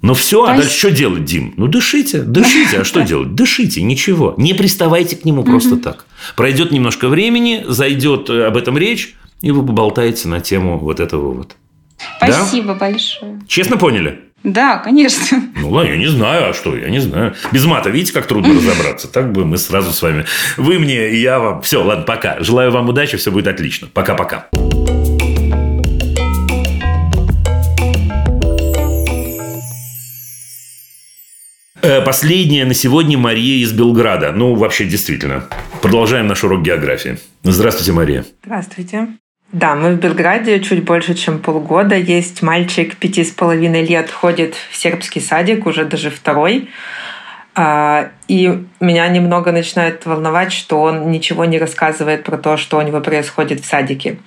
[SPEAKER 1] Ну все, а дальше что делать, Дим? Ну дышите, дышите. А что делать? Дышите, ничего. Не приставайте к нему просто так. Пройдет немножко времени, зайдет э, об этом речь, и вы поболтаете на тему вот этого вот. Да?
[SPEAKER 6] Спасибо большое.
[SPEAKER 1] Честно поняли?
[SPEAKER 6] Да, конечно.
[SPEAKER 1] Ну ладно, я не знаю, а что, я не знаю. Без мата, видите, как трудно разобраться. Так бы мы сразу с вами. Вы мне, и я вам. Все, ладно, пока. Желаю вам удачи, все будет отлично. Пока-пока. Последняя на сегодня Мария из Белграда. Ну, вообще, действительно. Продолжаем наш урок географии. Здравствуйте, Мария.
[SPEAKER 7] Здравствуйте. Да, мы в Белграде чуть больше, чем полгода. Есть мальчик пяти с половиной лет, ходит в сербский садик, уже даже второй. А, И меня немного начинает волновать, что он ничего не рассказывает про то, что у него происходит в садике.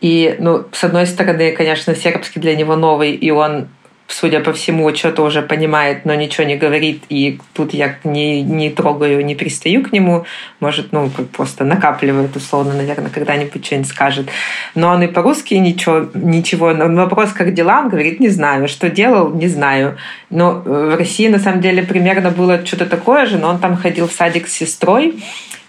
[SPEAKER 7] И, ну, с одной стороны, конечно, сербский для него новый, и он судя по всему, что-то уже понимает, но ничего не говорит, и тут я не, не трогаю, не пристаю к нему, может, ну, как просто накапливает, условно, наверное, когда-нибудь что-нибудь скажет. Но он и по-русски ничего, ничего, на вопрос, как дела, он говорит, не знаю, что делал, не знаю. Но э, в России, на самом деле, примерно было что-то такое же, но он там ходил в садик с сестрой,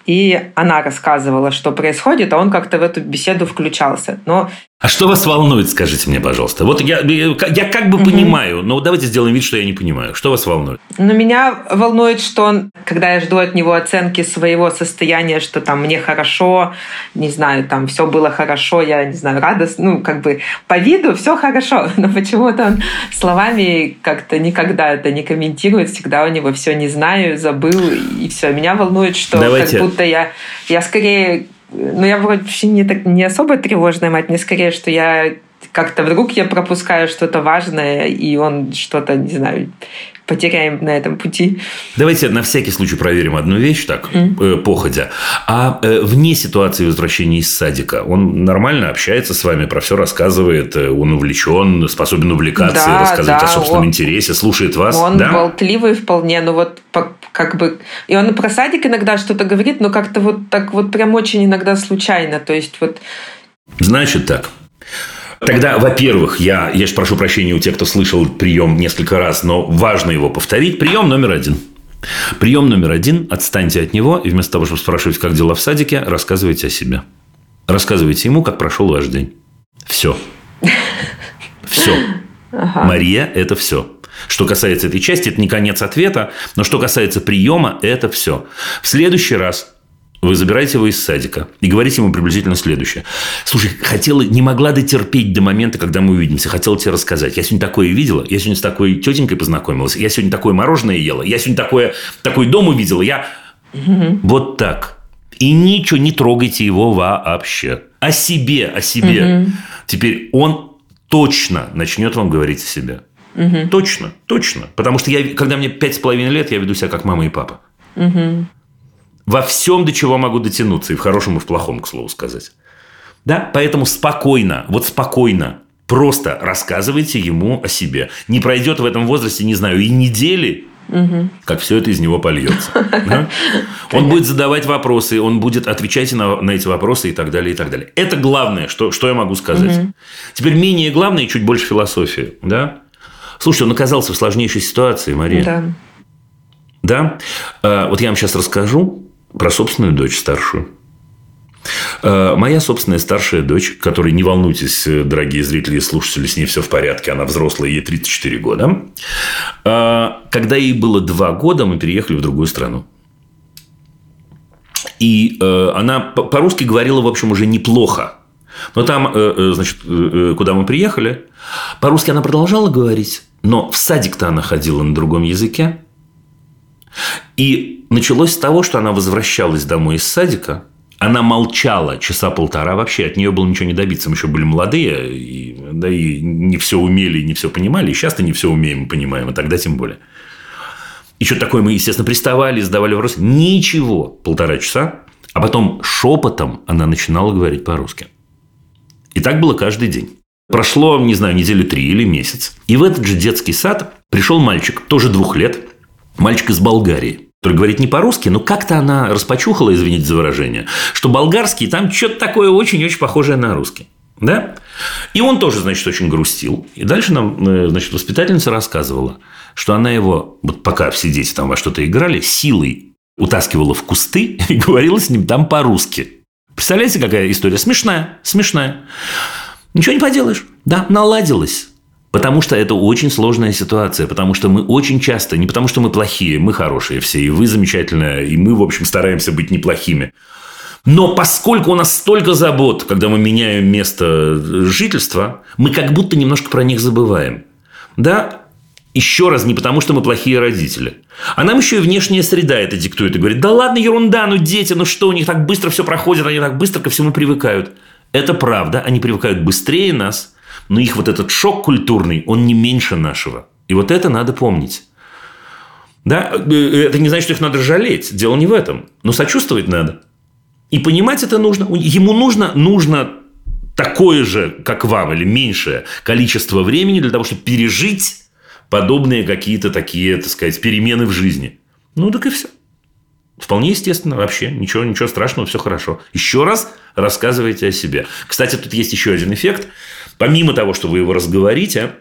[SPEAKER 7] и она рассказывала, что происходит, а он как-то в эту беседу включался. Но
[SPEAKER 1] А что вас волнует, скажите мне, пожалуйста? Вот я, я как бы понимаю, но давайте сделаем вид, что я не понимаю. Что вас волнует?
[SPEAKER 7] Но меня волнует, что он, когда я жду от него оценки своего состояния, что там мне хорошо, не знаю, там все было хорошо, я не знаю, радостно, ну, как бы по виду все хорошо, но почему-то он словами как-то никогда это не комментирует, всегда у него все не знаю, забыл, и все. Меня волнует, что
[SPEAKER 1] Давайте.
[SPEAKER 7] как будто я, я скорее, ну, я вроде вообще не, так, не особо тревожная мать, мне скорее, что я как-то вдруг я пропускаю что-то важное, и он что-то, не знаю, потеряем на этом пути.
[SPEAKER 1] Давайте на всякий случай проверим одну вещь, так, mm. э, походя. А э, вне ситуации возвращения из садика, он нормально общается с вами, про все рассказывает, э, он увлечен, способен увлекаться да, и рассказывать да, о собственном он, интересе, слушает вас.
[SPEAKER 7] Он
[SPEAKER 1] да?
[SPEAKER 7] болтливый вполне, но вот как бы... И он про садик иногда что-то говорит, но как-то вот так вот прям очень иногда случайно. То есть вот...
[SPEAKER 1] Значит так. Тогда, во-первых, я, я же прошу прощения у тех, кто слышал прием несколько раз, но важно его повторить. Прием номер один. Прием номер один. Отстаньте от него и вместо того, чтобы спрашивать, как дела в садике, рассказывайте о себе. Рассказывайте ему, как прошел ваш день. Все. Все. Ага. Мария – это все. Что касается этой части, это не конец ответа, но что касается приема, это все. В следующий раз вы забираете его из садика и говорите ему приблизительно следующее. Слушай, хотела, не могла дотерпеть до момента, когда мы увидимся. Хотела тебе рассказать. Я сегодня такое видела. Я сегодня с такой тетенькой познакомилась. Я сегодня такое мороженое ела. Я сегодня такое, такой дом увидела. Я... Угу. Вот так. И ничего, не трогайте его вообще. О себе, о себе. Угу. Теперь он точно начнет вам говорить о себе. Угу. Точно, точно. Потому что я, когда мне пять с половиной лет, я веду себя как мама и папа. Угу. Во всем, до чего могу дотянуться. И в хорошем, и в плохом, к слову сказать. Да? Поэтому спокойно, вот спокойно, просто рассказывайте ему о себе. Не пройдет в этом возрасте, не знаю, и недели, угу. как все это из него польется. Да? Он будет задавать вопросы, он будет отвечать на, на эти вопросы и так далее, и так далее. Это главное, что, что я могу сказать. Угу. Теперь менее главное и чуть больше философии. Да? Слушайте, он оказался в сложнейшей ситуации, Мария.
[SPEAKER 7] Да.
[SPEAKER 1] Да? А, вот я вам сейчас расскажу про собственную дочь старшую. А, моя собственная старшая дочь, которой, не волнуйтесь, дорогие зрители и слушатели, с ней все в порядке, она взрослая, ей 34 года. А, когда ей было 2 года, мы переехали в другую страну. И она по-русски говорила, в общем, уже неплохо. Но там, значит, куда мы приехали, по-русски она продолжала говорить, но в садик-то она ходила на другом языке. И началось с того, что она возвращалась домой из садика, она молчала часа полтора, вообще от нее было ничего не добиться. Мы еще были молодые, и, да, и не все умели, не все понимали. Сейчас-то не все умеем и понимаем, а тогда тем более. И что такое мы, естественно, приставали, задавали вопросы. Ничего. Полтора часа. А потом шепотом она начинала говорить по-русски. И так было каждый день. Прошло, не знаю, недели три или месяц. И в этот же детский сад пришел мальчик, тоже двух лет, мальчик из Болгарии который говорит не по-русски, но как-то она распочухала, извините за выражение, что болгарский там что-то такое очень-очень похожее на русский. Да? И он тоже, значит, очень грустил. И дальше нам, э, значит, воспитательница рассказывала, что она его, вот пока все дети там во что-то играли, силой утаскивала в кусты и говорила с ним там по-русски. Представляете, какая история? Смешная, смешная. Ничего не поделаешь. Да, наладилось. Потому что это очень сложная ситуация, потому что мы очень часто, не потому что мы плохие, мы хорошие все, и вы замечательные, и мы, в общем, стараемся быть неплохими. Но поскольку у нас столько забот, когда мы меняем место жительства, мы как будто немножко про них забываем. Да, еще раз, не потому, что мы плохие родители. А нам еще и внешняя среда это диктует и говорит, да ладно, ерунда, ну дети, ну что, у них так быстро все проходит, они так быстро ко всему привыкают. Это правда, они привыкают быстрее нас, но их вот этот шок культурный, он не меньше нашего. И вот это надо помнить. Да? Э, это не значит, что их надо жалеть. Дело не в этом. Но сочувствовать надо. И понимать это нужно. Ему нужно, нужно такое же, как вам, или меньшее количество времени для того, чтобы пережить подобные какие-то такие, так сказать, перемены в жизни. Ну, так и все. Вполне естественно, вообще. Ничего, ничего страшного, все хорошо. Еще раз рассказывайте о себе. Кстати, тут есть еще один эффект. Помимо того, что вы его разговорите,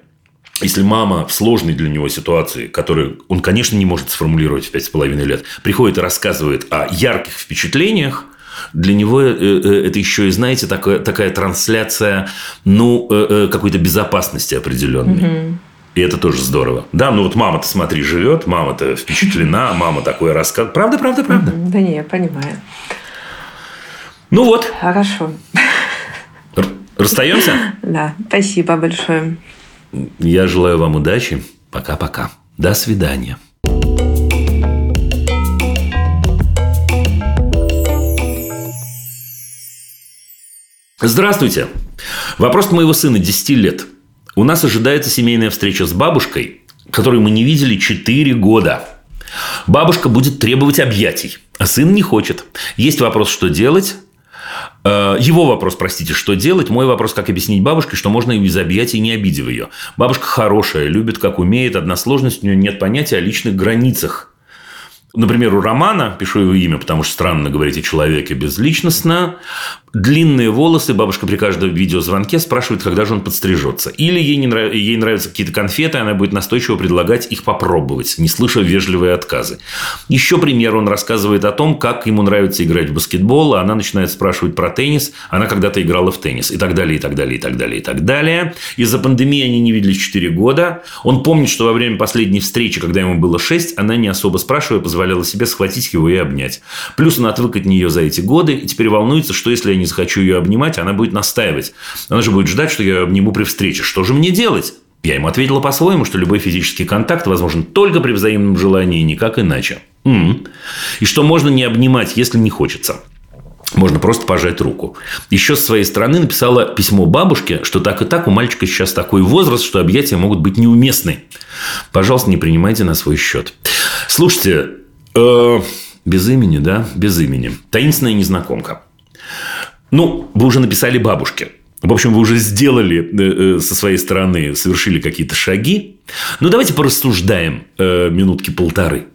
[SPEAKER 1] если мама в сложной для него ситуации, которую он, конечно, не может сформулировать в пять с половиной лет, приходит и рассказывает о ярких впечатлениях, для него э, э, это еще и, знаете, такая, такая трансляция, ну, э, какой-то безопасности определенной. Угу. И это тоже здорово. Да, ну вот мама-то, смотри, живет, мама-то впечатлена, мама такое рассказывает. Правда, правда, правда?
[SPEAKER 7] Да не, я понимаю.
[SPEAKER 1] Ну вот.
[SPEAKER 7] Хорошо.
[SPEAKER 1] Расстаемся?
[SPEAKER 7] Да, спасибо большое.
[SPEAKER 1] Я желаю вам удачи. Пока-пока. До свидания. Здравствуйте. Вопрос моего сына 10 лет – у нас ожидается семейная встреча с бабушкой, которую мы не видели 4 года. Бабушка будет требовать объятий, а сын не хочет. Есть вопрос, что делать. Э, его вопрос, простите, что делать? Мой вопрос, как объяснить бабушке, что можно и без объятий, не обидев ее. Бабушка хорошая, любит, как умеет. Одна сложность, у нее нет понятия о личных границах. Например, у Романа, пишу его имя, потому что странно говорить о человеке безличностно, длинные волосы, бабушка при каждом видеозвонке спрашивает, когда же он подстрижется. Или ей, не нрав... ей нравятся какие-то конфеты, она будет настойчиво предлагать их попробовать, не слыша вежливые отказы. Еще пример, он рассказывает о том, как ему нравится играть в баскетбол, а она начинает спрашивать про теннис, она когда-то играла в теннис, и так далее, и так далее, и так далее, и так далее. Из-за пандемии они не виделись 4 года. Он помнит, что во время последней встречи, когда ему было 6, она не особо спрашивая, позволяла себе схватить его и обнять. Плюс он отвык от нее за эти годы, и теперь волнуется, что если не захочу ее обнимать, она будет настаивать. Она же будет ждать, что я ее обниму при встрече. Что же мне делать? Я ему ответила по-своему, что любой физический контакт возможен только при взаимном желании, никак иначе. М-м. И что можно не обнимать, если не хочется. Можно просто пожать руку. Еще с своей стороны написала письмо бабушке, что так и так у мальчика сейчас такой возраст, что объятия могут быть неуместны. Пожалуйста, не принимайте на свой счет. Слушайте, э, без имени, да, без имени. Таинственная незнакомка. Ну, вы уже написали бабушке. В общем, вы уже сделали э, э, со своей стороны, совершили какие-то шаги. Ну, давайте порассуждаем э, минутки полторы.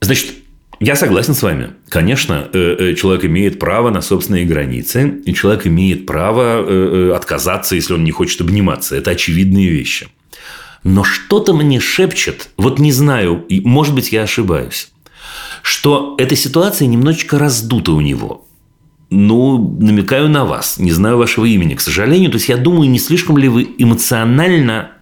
[SPEAKER 1] Значит, я согласен с вами. Конечно, человек имеет право на собственные границы, и человек имеет право отказаться, если он не хочет обниматься. Это очевидные вещи. Но что-то мне шепчет, вот не знаю, может быть, я ошибаюсь, что эта ситуация немножечко раздута у него. Ну, намекаю на вас. Не знаю вашего имени, к сожалению. То есть, я думаю, не слишком ли вы эмоционально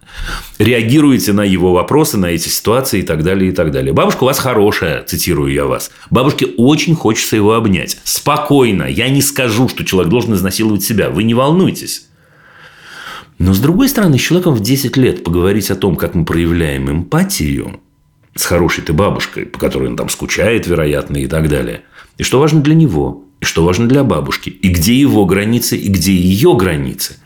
[SPEAKER 1] реагируете на его вопросы, на эти ситуации и так далее, и так далее. Бабушка у вас хорошая, цитирую я вас. Бабушке очень хочется его обнять. Спокойно. Я не скажу, что человек должен изнасиловать себя. Вы не волнуйтесь. Но, с другой стороны, с человеком в 10 лет поговорить о том, как мы проявляем эмпатию с хорошей-то бабушкой, по которой он там скучает, вероятно, и так далее. И что важно для него – и что важно для бабушки, и где его границы, и где ее границы.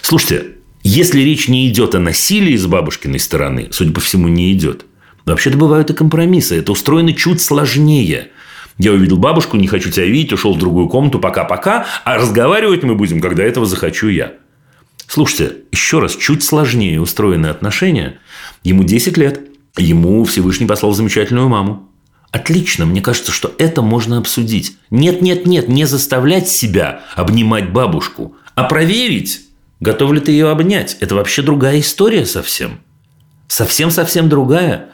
[SPEAKER 1] Слушайте, если речь не идет о насилии с бабушкиной стороны, судя по всему, не идет. Вообще-то бывают и компромиссы. Это устроено чуть сложнее. Я увидел бабушку, не хочу тебя видеть, ушел в другую комнату, пока-пока, а разговаривать мы будем, когда этого захочу я. Слушайте, еще раз, чуть сложнее устроены отношения. Ему 10 лет, ему Всевышний послал замечательную маму. Отлично, мне кажется, что это можно обсудить. Нет, нет, нет, не заставлять себя обнимать бабушку, а проверить, готов ли ты ее обнять. Это вообще другая история совсем. Совсем-совсем другая.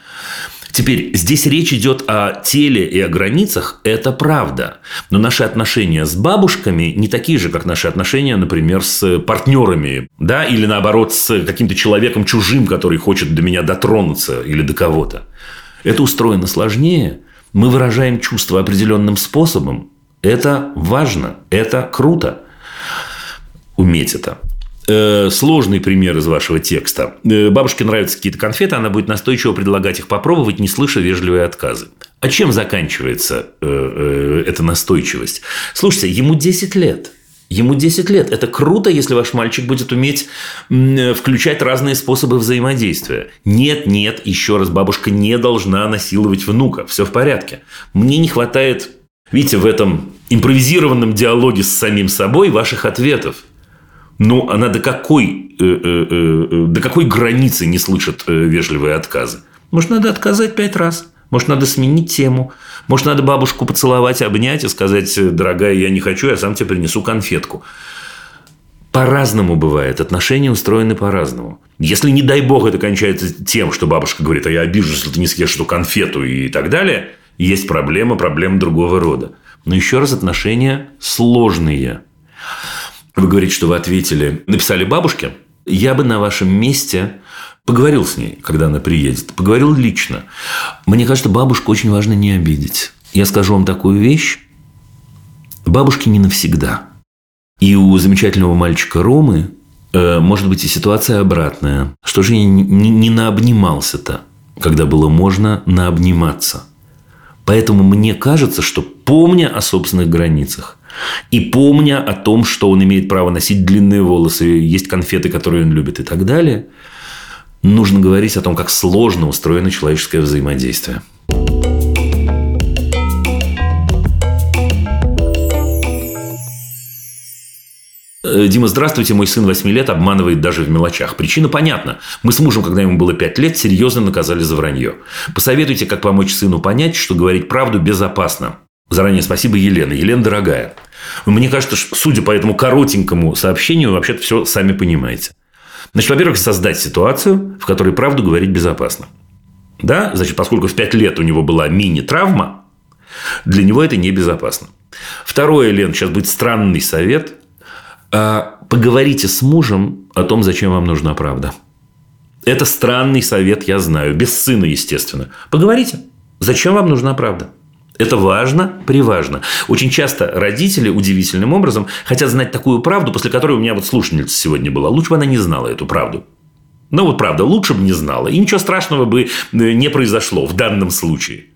[SPEAKER 1] Теперь здесь речь идет о теле и о границах, это правда. Но наши отношения с бабушками не такие же, как наши отношения, например, с партнерами, да, или наоборот с каким-то человеком чужим, который хочет до меня дотронуться или до кого-то. Это устроено сложнее, мы выражаем чувства определенным способом, это важно, это круто. Уметь это. Э, сложный пример из вашего текста. Э, бабушке нравятся какие-то конфеты, она будет настойчиво предлагать их попробовать, не слыша вежливые отказы. А чем заканчивается э, эта настойчивость? Слушайте, ему 10 лет – Ему 10 лет. Это круто, если ваш мальчик будет уметь включать разные способы взаимодействия. Нет, нет, еще раз, бабушка не должна насиловать внука. Все в порядке. Мне не хватает, видите, в этом импровизированном диалоге с самим собой ваших ответов. Ну, она до какой, э, э, э, до какой границы не слышит вежливые отказы? Может, надо отказать пять раз? Может, надо сменить тему? Может, надо бабушку поцеловать, обнять и сказать, дорогая, я не хочу, я сам тебе принесу конфетку. По-разному бывает. Отношения устроены по-разному. Если, не дай бог, это кончается тем, что бабушка говорит, а я обижусь, если ты не съешь эту конфету и так далее, есть проблема, проблема другого рода. Но еще раз, отношения сложные. Вы говорите, что вы ответили, написали бабушке. Я бы на вашем месте Поговорил с ней, когда она приедет. Поговорил лично. Мне кажется, бабушку очень важно не обидеть. Я скажу вам такую вещь. Бабушки не навсегда. И у замечательного мальчика Ромы э, может быть и ситуация обратная. Что же я не, не, не наобнимался-то, когда было можно наобниматься? Поэтому мне кажется, что помня о собственных границах и помня о том, что он имеет право носить длинные волосы, есть конфеты, которые он любит и так далее – нужно говорить о том, как сложно устроено человеческое взаимодействие. Э, Дима, здравствуйте, мой сын 8 лет обманывает даже в мелочах. Причина понятна. Мы с мужем, когда ему было 5 лет, серьезно наказали за вранье. Посоветуйте, как помочь сыну понять, что говорить правду безопасно. Заранее спасибо, Елена. Елена, дорогая. Мне кажется, что, судя по этому коротенькому сообщению, вообще-то все сами понимаете. Значит, во-первых, создать ситуацию, в которой правду говорить безопасно. Да, значит, поскольку в 5 лет у него была мини-травма, для него это небезопасно. Второе, Лен, сейчас будет странный совет – а поговорите с мужем о том, зачем вам нужна правда. Это странный совет, я знаю. Без сына, естественно. Поговорите. Зачем вам нужна правда? Это важно, приважно. Очень часто родители удивительным образом хотят знать такую правду, после которой у меня вот слушательница сегодня была. Лучше бы она не знала эту правду. Ну вот правда, лучше бы не знала. И ничего страшного бы э, не произошло в данном случае.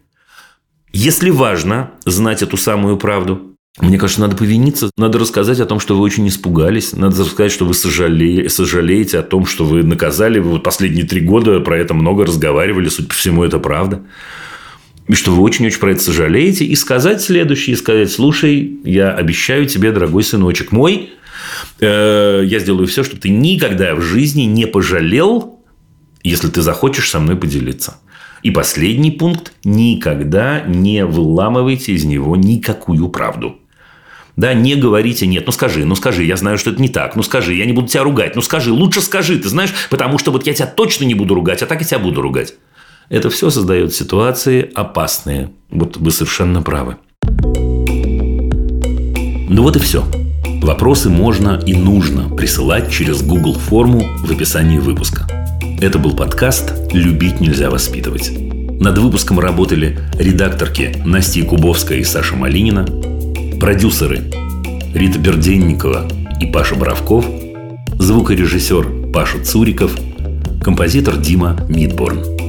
[SPEAKER 1] Если важно знать эту самую правду, мне кажется, надо повиниться, надо рассказать о том, что вы очень испугались, надо рассказать, что вы сожале... сожалеете о том, что вы наказали, вы вот последние три года про это много разговаривали, судя по всему, это правда. И что вы очень-очень про это сожалеете, и сказать следующее, и сказать, слушай, я обещаю тебе, дорогой сыночек мой, э, я сделаю все, чтобы ты никогда в жизни не пожалел, если ты захочешь со мной поделиться. И последний пункт – никогда не выламывайте из него никакую правду. Да, не говорите нет, ну скажи, ну скажи, я знаю, что это не так, ну скажи, я не буду тебя ругать, ну скажи, лучше скажи, ты знаешь, потому что вот я тебя точно не буду ругать, а так и тебя буду ругать. Это все создает ситуации опасные. Вот вы совершенно правы. Ну вот и все. Вопросы можно и нужно присылать через Google форму в описании выпуска. Это был подкаст «Любить нельзя воспитывать». Над выпуском работали редакторки Настя Кубовская и Саша Малинина, Продюсеры Рита Берденникова и Паша Боровков, звукорежиссер Паша Цуриков, композитор Дима Мидборн.